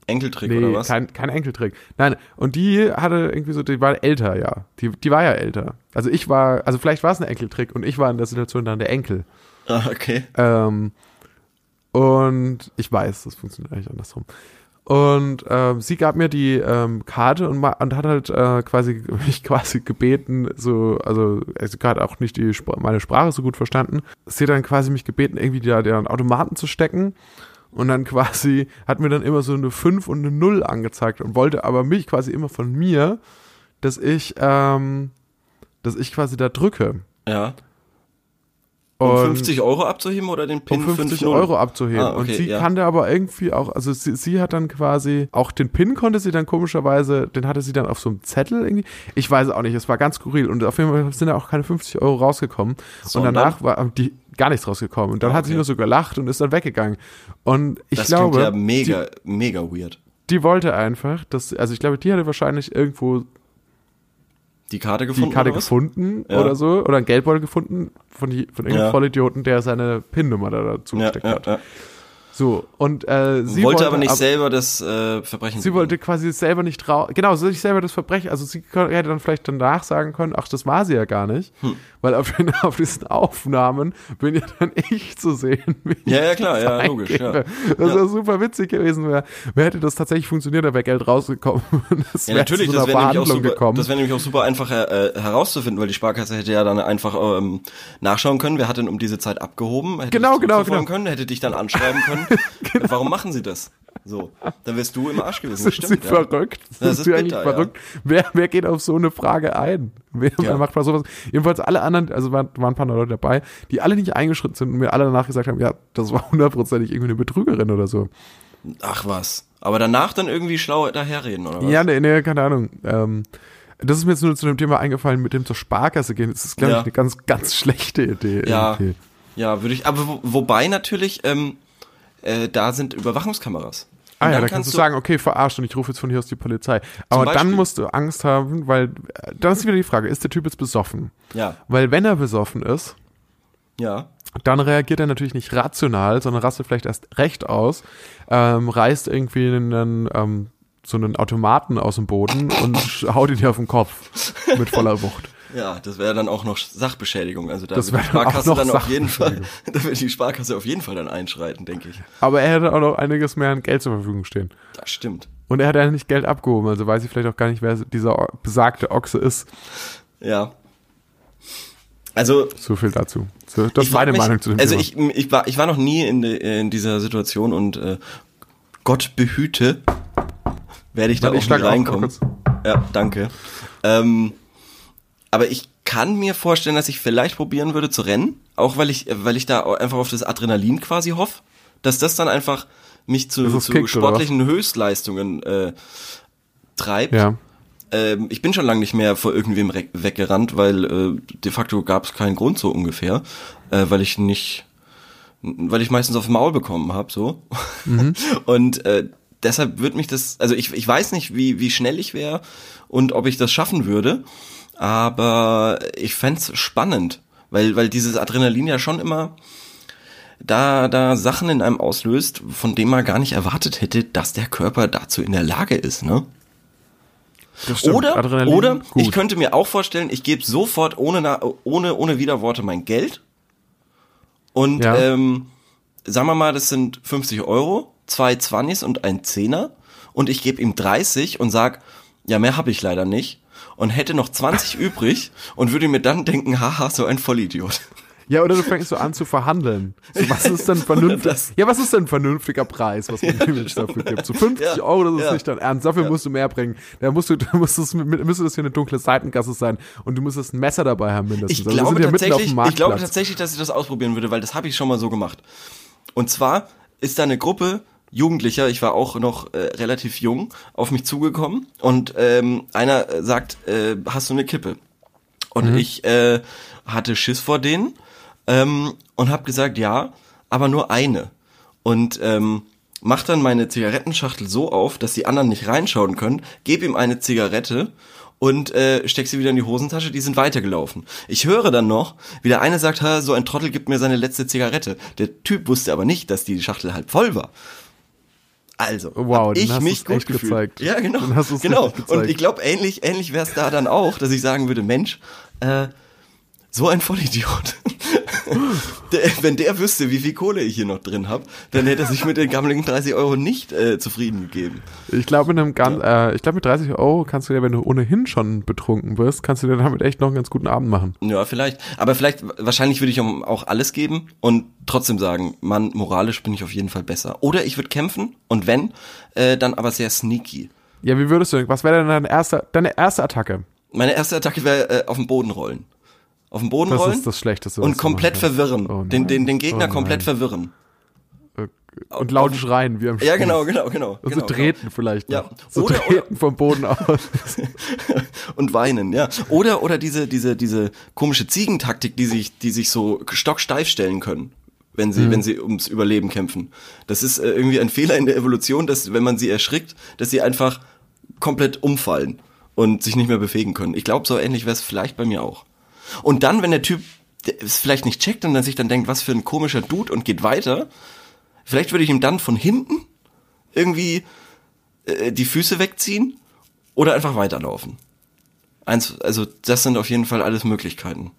B: Enkeltrick
A: Nee,
B: oder was?
A: kein, kein Enkeltrick. Nein, und die hatte irgendwie so, die war älter, ja. Die, die war ja älter. Also ich war, also vielleicht war es ein Enkeltrick und ich war in der Situation dann der Enkel.
B: Ah, okay.
A: Ähm, und ich weiß, das funktioniert eigentlich andersrum. Und ähm, sie gab mir die ähm, Karte und, und hat halt äh, quasi mich quasi gebeten, so, also sie hat auch nicht die Spr meine Sprache so gut verstanden. Sie hat dann quasi mich gebeten, irgendwie da den Automaten zu stecken. Und dann quasi hat mir dann immer so eine 5 und eine 0 angezeigt und wollte aber mich quasi immer von mir, dass ich, ähm, dass ich quasi da drücke.
B: Ja. Um
A: Und
B: 50 Euro abzuheben oder den PIN
A: um 50
B: 5-0?
A: Euro abzuheben.
B: Ah, okay,
A: und sie
B: ja.
A: kannte aber irgendwie auch, also sie, sie hat dann quasi, auch den PIN konnte sie dann komischerweise, den hatte sie dann auf so einem Zettel irgendwie. Ich weiß auch nicht, es war ganz skurril. Und auf jeden Fall sind da auch keine 50 Euro rausgekommen.
B: Sondern?
A: Und danach war die gar nichts rausgekommen. Und dann
B: Ah,
A: hat sie
B: okay.
A: nur so gelacht und ist dann weggegangen. Und ich
B: Das
A: glaube,
B: klingt ja mega, mega weird.
A: die, die wollte einfach, dass, also ich glaube, die hatte wahrscheinlich irgendwo
B: Die Karte
A: die
B: gefunden
A: Karte
B: oder
A: gefunden
B: Ja.
A: oder so, oder ein Geldbeutel gefunden von, die, von irgendeinem
B: Ja.
A: Vollidioten, der seine PIN-Nummer da dazu
B: Ja,
A: gesteckt hat. So, und äh, sie
B: wollte, aber nicht
A: ab-
B: selber das äh, Verbrechen
A: Sie wollte quasi selber nicht raus. Genau, sie sich selber das Verbrechen. Also sie hätte dann vielleicht danach sagen können, ach, das war sie ja gar nicht.
B: Hm.
A: Weil auf, auf diesen Aufnahmen bin ja dann ich zu sehen.
B: Ja, ja, klar, ja, logisch, ja.
A: Das
B: Ja.
A: wäre super witzig gewesen. Wär, wer hätte das tatsächlich funktioniert, da wäre Geld rausgekommen. Das
B: Ja, natürlich, das wäre nämlich, auch super-
A: gekommen.
B: das wär nämlich auch super einfach äh, herauszufinden, weil die Sparkasse hätte ja dann einfach ähm, nachschauen können, wer hat denn um diese Zeit abgehoben, hätte
A: Genau, genau, genau.
B: können, hätte dich dann anschreiben können, warum machen sie das? So, dann wärst du im Arsch gewesen. Das
A: Sind
B: stimmt,
A: sie
B: ja.
A: verrückt?
B: Das
A: Sind
B: ist
A: sie eigentlich
B: bitter, ja.
A: verrückt? Wer, wer geht auf so eine Frage ein? Wer
B: Ja.
A: macht mal sowas? Jedenfalls alle anderen, also waren, waren ein paar Leute dabei, die alle nicht eingeschritten sind und mir alle danach gesagt haben, ja, das war hundertprozentig irgendwie eine Betrügerin oder so.
B: Ach was. Aber danach dann irgendwie schlau daherreden, oder was?
A: Ja, nee, nee, keine Ahnung. Ähm, das ist mir jetzt nur zu dem Thema eingefallen, mit dem zur Sparkasse gehen. Das ist, glaube ich, eine ganz, ganz schlechte Idee.
B: Ja,
A: irgendwie.
B: ja, würde ich, aber wo, wobei natürlich, ähm, äh, da sind Überwachungskameras.
A: Ah
B: Und
A: ja,
B: dann
A: da kannst du sagen, okay, verarscht und ich rufe jetzt von hier aus die Polizei. Aber dann musst du Angst haben, weil äh, dann ist wieder die Frage, ist der Typ jetzt besoffen?
B: Ja,
A: Weil wenn er besoffen ist,
B: ja.
A: dann reagiert er natürlich nicht rational, sondern rastet vielleicht erst recht aus, ähm, reißt irgendwie einen, ähm, so einen Automaten aus dem Boden und haut ihn dir auf den Kopf mit voller Wucht.
B: Ja, das wäre dann auch noch Sachbeschädigung. Also da
A: Das
B: wird die Sparkasse dann auf jeden Fall, da wird die Sparkasse auf jeden Fall dann einschreiten, denke ich.
A: Aber er hätte auch noch einiges mehr an Geld zur Verfügung stehen.
B: Das stimmt.
A: Und er hat ja nicht Geld abgehoben, also weiß ich vielleicht auch gar nicht, wer dieser besagte Ochse ist.
B: Ja. Also
A: So viel dazu. So, das ist meine
B: mich,
A: Meinung zu dem
B: Also
A: Thema.
B: ich, ich war ich war noch nie in, de, in dieser Situation und äh, Gott behüte, werde ich da
A: Warte,
B: auch
A: ich
B: nie reinkommen.
A: kurz.
B: Ja, danke. Ähm, aber ich kann mir vorstellen, dass ich vielleicht probieren würde zu rennen, auch weil ich weil ich da einfach auf das Adrenalin quasi hoffe, dass das dann einfach mich zu, zu
A: kickt,
B: sportlichen Höchstleistungen äh, treibt.
A: ja.
B: Ähm, ich bin schon lange nicht mehr vor irgendwem weggerannt, weil äh, de facto gab es keinen Grund so ungefähr, äh, weil ich nicht, weil ich meistens aufs Maul bekommen habe, so. Und äh, deshalb wird mich das, also ich, ich weiß nicht, wie, wie schnell ich wäre und ob ich das schaffen würde, aber ich fänd's spannend, weil, weil dieses Adrenalin ja schon immer da, da Sachen in einem auslöst, von denen man gar nicht erwartet hätte, dass der Körper dazu in der Lage ist, ne? Oder,
A: Adrenalin,
B: oder
A: gut.
B: ich könnte mir auch vorstellen, ich gebe sofort ohne, ohne, ohne Widerworte mein Geld. Und
A: Ja.
B: ähm, sagen wir mal, das sind 50 Euro, zwei Zwannis und ein Zehner. Und ich gebe ihm 30 und sag, ja, mehr habe ich leider nicht. Und hätte noch 20 übrig und würde mir dann denken, haha, so ein Vollidiot.
A: Ja, oder du fängst so an zu verhandeln. So, was ist denn vernünftig?
B: das.
A: Ja, was ist denn ein vernünftiger Preis, was man dem Mensch dafür gibt? So 50
B: Ja,
A: Euro, das ist
B: ja.
A: nicht dein Ernst. Dafür musst du mehr bringen. Da musst du, da musst mit- müsste das hier eine dunkle Seitengasse sein und du müsstest ein Messer dabei haben mindestens.
B: Ich
A: Also
B: glaube,
A: ja
B: tatsächlich, ich glaube tatsächlich, dass ich das ausprobieren würde, weil das habe ich schon mal so gemacht. Und zwar ist da eine Gruppe Jugendlicher, ich war auch noch äh, relativ jung, auf mich zugekommen und ähm, einer äh, sagt, äh, hast du eine Kippe? Und ich äh, hatte Schiss vor denen ähm, und habe gesagt, ja, aber nur eine. Und ähm, mach dann meine Zigarettenschachtel so auf, dass die anderen nicht reinschauen können, gebe ihm eine Zigarette und äh, steck sie wieder in die Hosentasche, die sind weitergelaufen. Ich höre dann noch, wie der eine sagt, so ein Trottel gibt mir seine letzte Zigarette. Der Typ wusste aber nicht, dass die Schachtel halb voll war. Also,
A: Wow,
B: hab
A: dann
B: ich
A: hast
B: mich gut gefühlt.
A: gezeigt.
B: Ja, genau. Genau. Und ich glaube, ähnlich, ähnlich wäre es da dann auch, dass ich sagen würde, Mensch, äh, so ein Vollidiot. der, wenn der wüsste, wie viel Kohle ich hier noch drin habe, dann hätte er sich mit den gammeligen 30 Euro nicht äh, zufrieden gegeben.
A: Ich glaube, mit einem ganz, äh, ich glaube, mit 30 Euro kannst du dir, wenn du ohnehin schon betrunken bist, kannst du dir damit echt noch einen ganz guten Abend machen.
B: Ja, vielleicht. Aber vielleicht, wahrscheinlich würde ich auch alles geben und trotzdem sagen, Mann, moralisch bin ich auf jeden Fall besser. Oder ich würde kämpfen und wenn, äh, dann aber sehr sneaky.
A: Ja, wie würdest du, was wäre denn deine erste, deine erste Attacke?
B: Meine erste Attacke wäre äh, auf den Boden rollen. Auf den Boden
A: Das
B: rollen
A: ist das Schlechteste.
B: und komplett verwirren.
A: Oh
B: den, den, den. Gegner
A: Oh
B: komplett verwirren.
A: Und laut schreien, wie am
B: Ja,
A: Spieß.
B: genau, genau, genau.
A: Also
B: genau,
A: treten vielleicht
B: Ja.
A: So
B: Oder-
A: treten vom Boden aus.
B: Genau. und weinen, ja. Oder oder diese diese diese komische Ziegentaktik, die sich die sich so stocksteif stellen können, wenn
A: Mhm.
B: sie wenn sie ums Überleben kämpfen. Das ist äh, irgendwie ein Fehler in der Evolution, dass wenn man sie erschrickt, dass sie einfach komplett umfallen und sich nicht mehr bewegen können. Ich glaube, so ähnlich wäre es vielleicht bei mir auch. Und dann, wenn der Typ es vielleicht nicht checkt und dann sich dann denkt, was für ein komischer Dude und geht weiter, vielleicht würde ich ihm dann von hinten irgendwie äh, die Füße wegziehen oder einfach weiterlaufen. Eins, also das sind auf jeden Fall alles Möglichkeiten.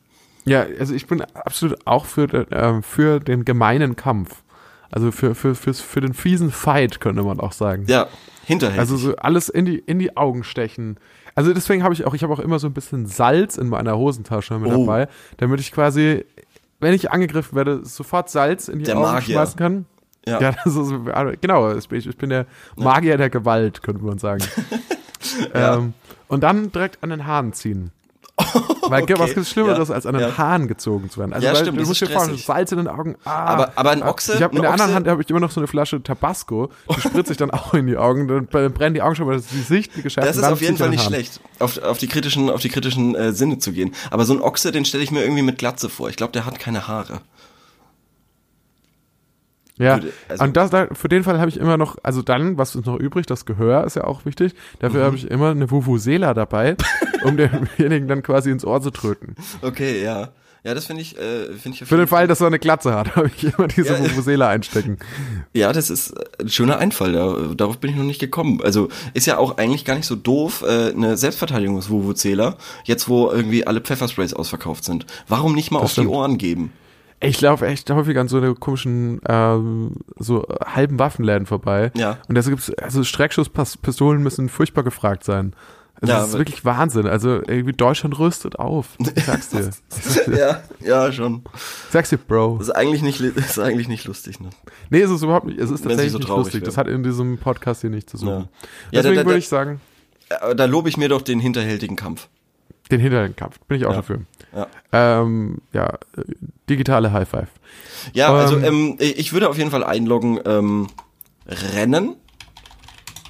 A: Ja, also ich bin absolut auch für, den, ähm, für den gemeinen Kampf. Also für, für, für, für den fiesen Fight, könnte man auch sagen.
B: Ja, hinterher.
A: Also so alles in die, in die Augen stechen. Also deswegen habe ich auch, ich habe auch immer so ein bisschen Salz in meiner Hosentasche mit
B: Oh.
A: dabei, damit ich quasi, wenn ich angegriffen werde, sofort Salz in die
B: Der
A: Augen
B: Magier.
A: schmeißen kann.
B: Ja.
A: Ja, das ist, genau, ich bin, der Magier der Gewalt, könnte man sagen. ähm, und dann direkt an den Haaren ziehen. Weil
B: Okay,
A: was gibt's Schlimmeres,
B: ja,
A: als an den
B: ja.
A: Haaren gezogen zu werden? Also
B: Ja,
A: weil,
B: stimmt,
A: du musst
B: ist
A: dir vorstellen. Salz in den Augen. Ah,
B: Aber- aber ein. Ochse-
A: Ich hab, in der anderen Hand habe ich immer noch so eine Flasche Tabasco. Die spritze ich dann auch in die Augen. Dann brennen die Augen schon, weil das die Sicht geschärft
B: das ist auf jeden Fall nicht schlecht, auf, auf die kritischen, auf die kritischen äh, Sinne zu gehen. Aber so ein Ochse, den stelle ich mir irgendwie mit Glatze vor. Ich glaube, der hat keine Haare.
A: Ja,
B: also-
A: und das, da, für den Fall habe ich immer noch, also dann, was ist noch übrig, das Gehör ist ja auch wichtig, dafür
B: Mhm.
A: habe ich immer eine Vuvuzela dabei, um demjenigen dann quasi ins Ohr zu tröten.
B: Okay, ja. Ja, das finde ich, äh, finde ich
A: Für den Fall, dass er eine Glatze hat, habe ich immer diese
B: Ja.
A: Vuvuzela einstecken.
B: Ja, das ist ein schöner Einfall. Da, darauf bin ich noch nicht gekommen. Also ist ja auch eigentlich gar nicht so doof, äh, eine Selbstverteidigungs-Vuvuzela, jetzt wo irgendwie alle Pfeffersprays ausverkauft sind. Warum nicht mal auf
A: stimmt.
B: die Ohren geben?
A: Ich laufe echt häufig an so eine komischen, ähm, so halben Waffenläden vorbei.
B: Ja.
A: Und deshalb gibt's, also Schreckschusspistolen müssen furchtbar gefragt sein. Also
B: Ja,
A: das ist wirklich Wahnsinn. Also irgendwie Deutschland rüstet auf. Ich sag's dir.
B: ja, ja, schon.
A: Ich sag's dir, Bro.
B: Das ist eigentlich nicht, ist eigentlich nicht lustig, ne?
A: Nee, es ist überhaupt nicht. Es ist tatsächlich
B: so
A: nicht lustig.
B: wäre.
A: Das hat in diesem Podcast hier nichts zu suchen.
B: Ja.
A: Deswegen
B: da- da-
A: würde
B: da-
A: ich sagen,
B: Aber da lobe ich mir doch den hinterhältigen Kampf.
A: den Hinterkampf. Bin ich auch
B: Ja.
A: dafür.
B: Ja.
A: Ähm, ja, äh, digitale High Five.
B: Ja, also
A: Ähm,
B: ähm, ich würde auf jeden Fall einloggen, ähm, rennen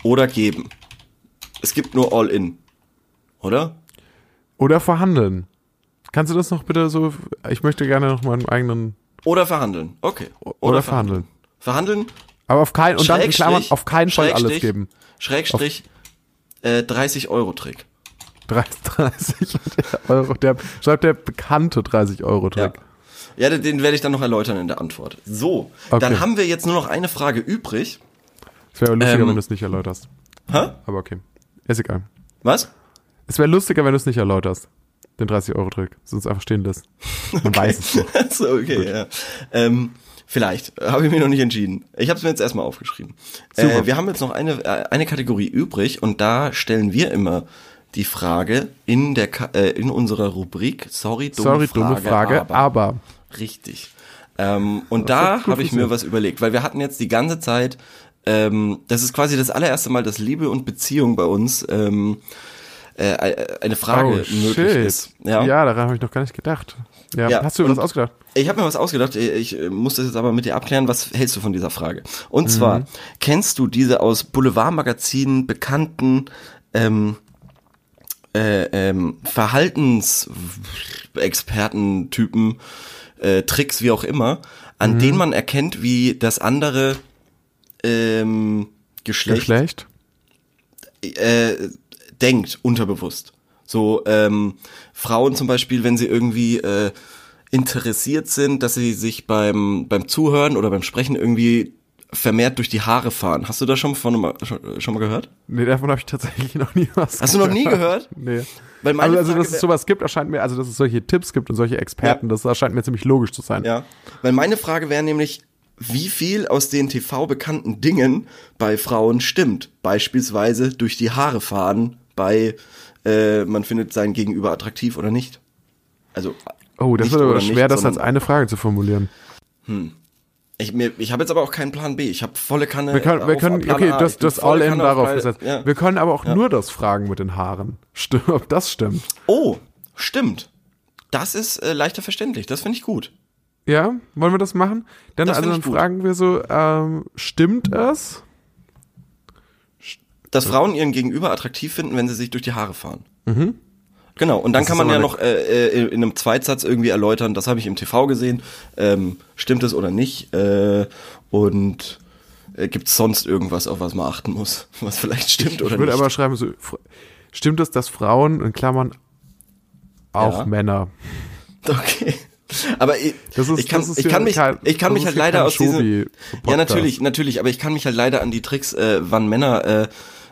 B: oder geben. Es gibt nur All-In. Oder?
A: Oder verhandeln. Kannst du das noch bitte so, ich möchte gerne noch meinen eigenen,
B: Oder verhandeln. Okay.
A: oder, verhandeln.
B: Verhandeln,
A: Aber auf keinen, und dann in Klammern auf keinen Fall alles geben.
B: Schrägstrich, äh, 30 Euro Trick.
A: 30, 30 Euro, der, schreibt der bekannte 30 Euro
B: Ja.
A: Trick.
B: Ja, den- den werde ich dann noch erläutern in der Antwort. So,
A: Okay.
B: dann haben wir jetzt nur noch eine Frage übrig.
A: Es wäre lustiger,
B: Ähm,
A: wenn du es nicht erläuterst.
B: Hä?
A: Aber okay. Ist egal.
B: Was?
A: Es wäre lustiger, wenn du es nicht erläuterst. Den 30 Euro Trick. Sonst einfach stehen lässt. Man weiß es nicht.
B: so, okay, ja. Ähm, vielleicht. Habe ich mir noch nicht entschieden. Ich habe es mir jetzt erstmal aufgeschrieben.
A: Super.
B: Äh, wir haben jetzt noch eine, äh, eine Kategorie übrig und da stellen wir immer die Frage in der Ka äh, in unserer Rubrik Sorry, dumme
A: Sorry,
B: Frage.
A: dumme Frage,
B: aber.
A: aber.
B: Richtig. Ähm, und
A: Das
B: da habe ich mir was überlegt, weil wir hatten jetzt die ganze Zeit, ähm, das ist quasi das allererste Mal, dass Liebe und Beziehung bei uns ähm, äh, eine Frage möglich ist.
A: Ja, daran habe ich noch gar nicht gedacht. Ja,
B: Ja,
A: hast du was
B: und-
A: ausgedacht?
B: Ich habe mir was ausgedacht. Ich äh, muss das jetzt aber mit dir abklären. Was hältst du von dieser Frage? Und
A: Mhm.
B: zwar kennst du diese aus Boulevardmagazinen bekannten ähm, äh, ähm, Verhaltensexperten-Typen, äh, Tricks, wie auch immer, an
A: Mhm.
B: denen man erkennt, wie das andere ähm, Geschlecht,
A: Geschlecht?
B: äh, denkt unterbewusst. So ähm, Frauen zum Beispiel, wenn sie irgendwie äh, interessiert sind, dass sie sich beim beim Zuhören oder beim Sprechen irgendwie vermehrt durch die Haare fahren. Hast du das schon von schon, schon mal gehört?
A: Nee, davon habe ich tatsächlich noch nie was
B: Hast du noch nie gehört?
A: Nee.
B: Weil meine
A: Also, also
B: Frage
A: dass es sowas gibt, erscheint mir, also dass es solche Tipps gibt und solche Experten, das erscheint mir ziemlich logisch zu sein.
B: Ja, weil meine Frage wäre nämlich, wie viel aus den TV bekannten Dingen bei Frauen stimmt? Beispielsweise durch die Haare fahren bei äh, man findet sein Gegenüber attraktiv oder nicht. Also
A: Oh, das wird aber schwer,
B: nicht,
A: das als eine Frage zu formulieren.
B: Ich, mir, ich habe jetzt aber auch keinen Plan B. Ich habe volle Kanne.
A: Wir können, wir können
B: Plan
A: okay,
B: A.
A: das, das All-In darauf gesetzt.
B: Ja.
A: Wir können aber auch nur das fragen mit den Haaren. Stimmt, ob das stimmt.
B: Oh, stimmt. Das ist äh, leichter verständlich. Das finde ich gut.
A: Ja, wollen wir das machen? Dann,
B: Das
A: also dann
B: ich
A: fragen wir so, ähm, stimmt es?
B: Dass Frauen ihren Gegenüber attraktiv finden, wenn sie sich durch die Haare fahren. Genau, und dann
A: Das
B: kann man ja noch äh, äh, in einem Zweitsatz irgendwie erläutern, das habe ich im TV gesehen, ähm, stimmt es oder nicht äh, und äh, gibt es sonst irgendwas, auf was man achten muss, was vielleicht stimmt
A: Ich
B: oder
A: würde
B: nicht.
A: aber schreiben, so, stimmt es, dass Frauen, in Klammern, auch
B: Ja.
A: Männer.
B: Okay. Aber ich,
A: ist-
B: ich kann, ich kann mich,
A: kein-
B: ich kann mich halt leider aus diesem, ja natürlich, natürlich, aber ich kann mich halt leider an die Tricks, äh, wann Männer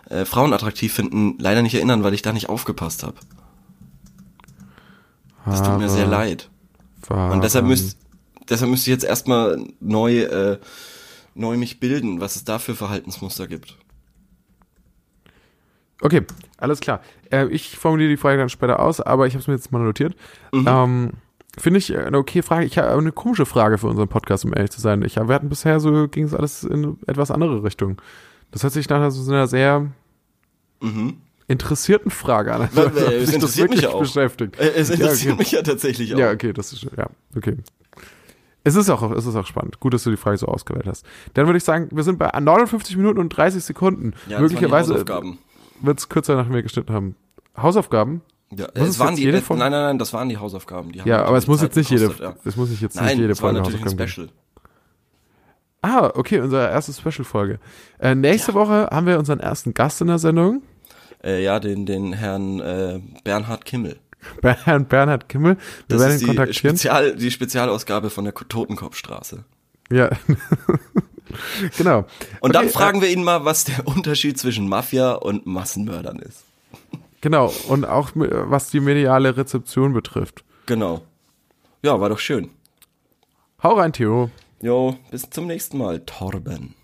B: äh, äh, Frauen attraktiv finden, leider nicht erinnern, weil ich da nicht aufgepasst habe. Das tut mir sehr leid. Und deshalb müsst, deshalb müsste ich jetzt erstmal neu, äh, neu mich bilden, was es da für Verhaltensmuster gibt.
A: Okay, alles klar. Äh, ich formuliere die Frage dann später aus, aber ich habe es mir jetzt mal notiert.
B: Mhm.
A: Ähm, Finde ich eine okay Frage. Ich habe eine komische Frage für unseren Podcast, um ehrlich zu sein. Ich, wir hatten bisher so, ging es alles in etwas andere Richtung. Das hört sich nach so einer sehr interessierten Frage an. Ob
B: es interessiert mich ja auch.
A: beschäftigt.
B: Äh, es interessiert
A: ja, okay.
B: mich ja tatsächlich auch.
A: Ja, okay, das ist ja, okay. Es ist auch, es ist auch spannend. Gut, dass du die Frage so ausgewählt hast. Dann würde ich sagen, wir sind bei 59 Minuten und 30 Sekunden.
B: Ja,
A: Möglicherweise wird es kürzer, nachdem wir geschnitten haben. Hausaufgaben?
B: Ja,
A: Muss
B: es waren die,
A: jede Folge-
B: nein, nein, nein, das waren die Hausaufgaben. Die haben
A: Ja, aber es muss
B: Zeit
A: jetzt nicht jede,
B: gekostet, ja.
A: es muss jetzt
B: Nein,
A: nicht jede Folge
B: natürlich ein
A: Hausaufgaben
B: Special.
A: Ah, okay, unsere erste Special-Folge. Äh, nächste ja. Woche haben wir unseren ersten Gast in der Sendung.
B: Äh, ja, den, den Herrn äh, Bernhard Kimmel.
A: Herrn Bernhard Kimmel.
B: Wir das werden ihn kontaktieren. Spezial, die Spezialausgabe von der Totenkopfstraße.
A: Ja. genau.
B: Und okay, dann fragen äh, wir ihn mal, was der Unterschied zwischen Mafia und Massenmördern ist.
A: Genau, und auch was die mediale Rezeption betrifft.
B: Genau. Ja, war doch schön.
A: Hau rein, Theo.
B: Jo, bis zum nächsten Mal, Torben.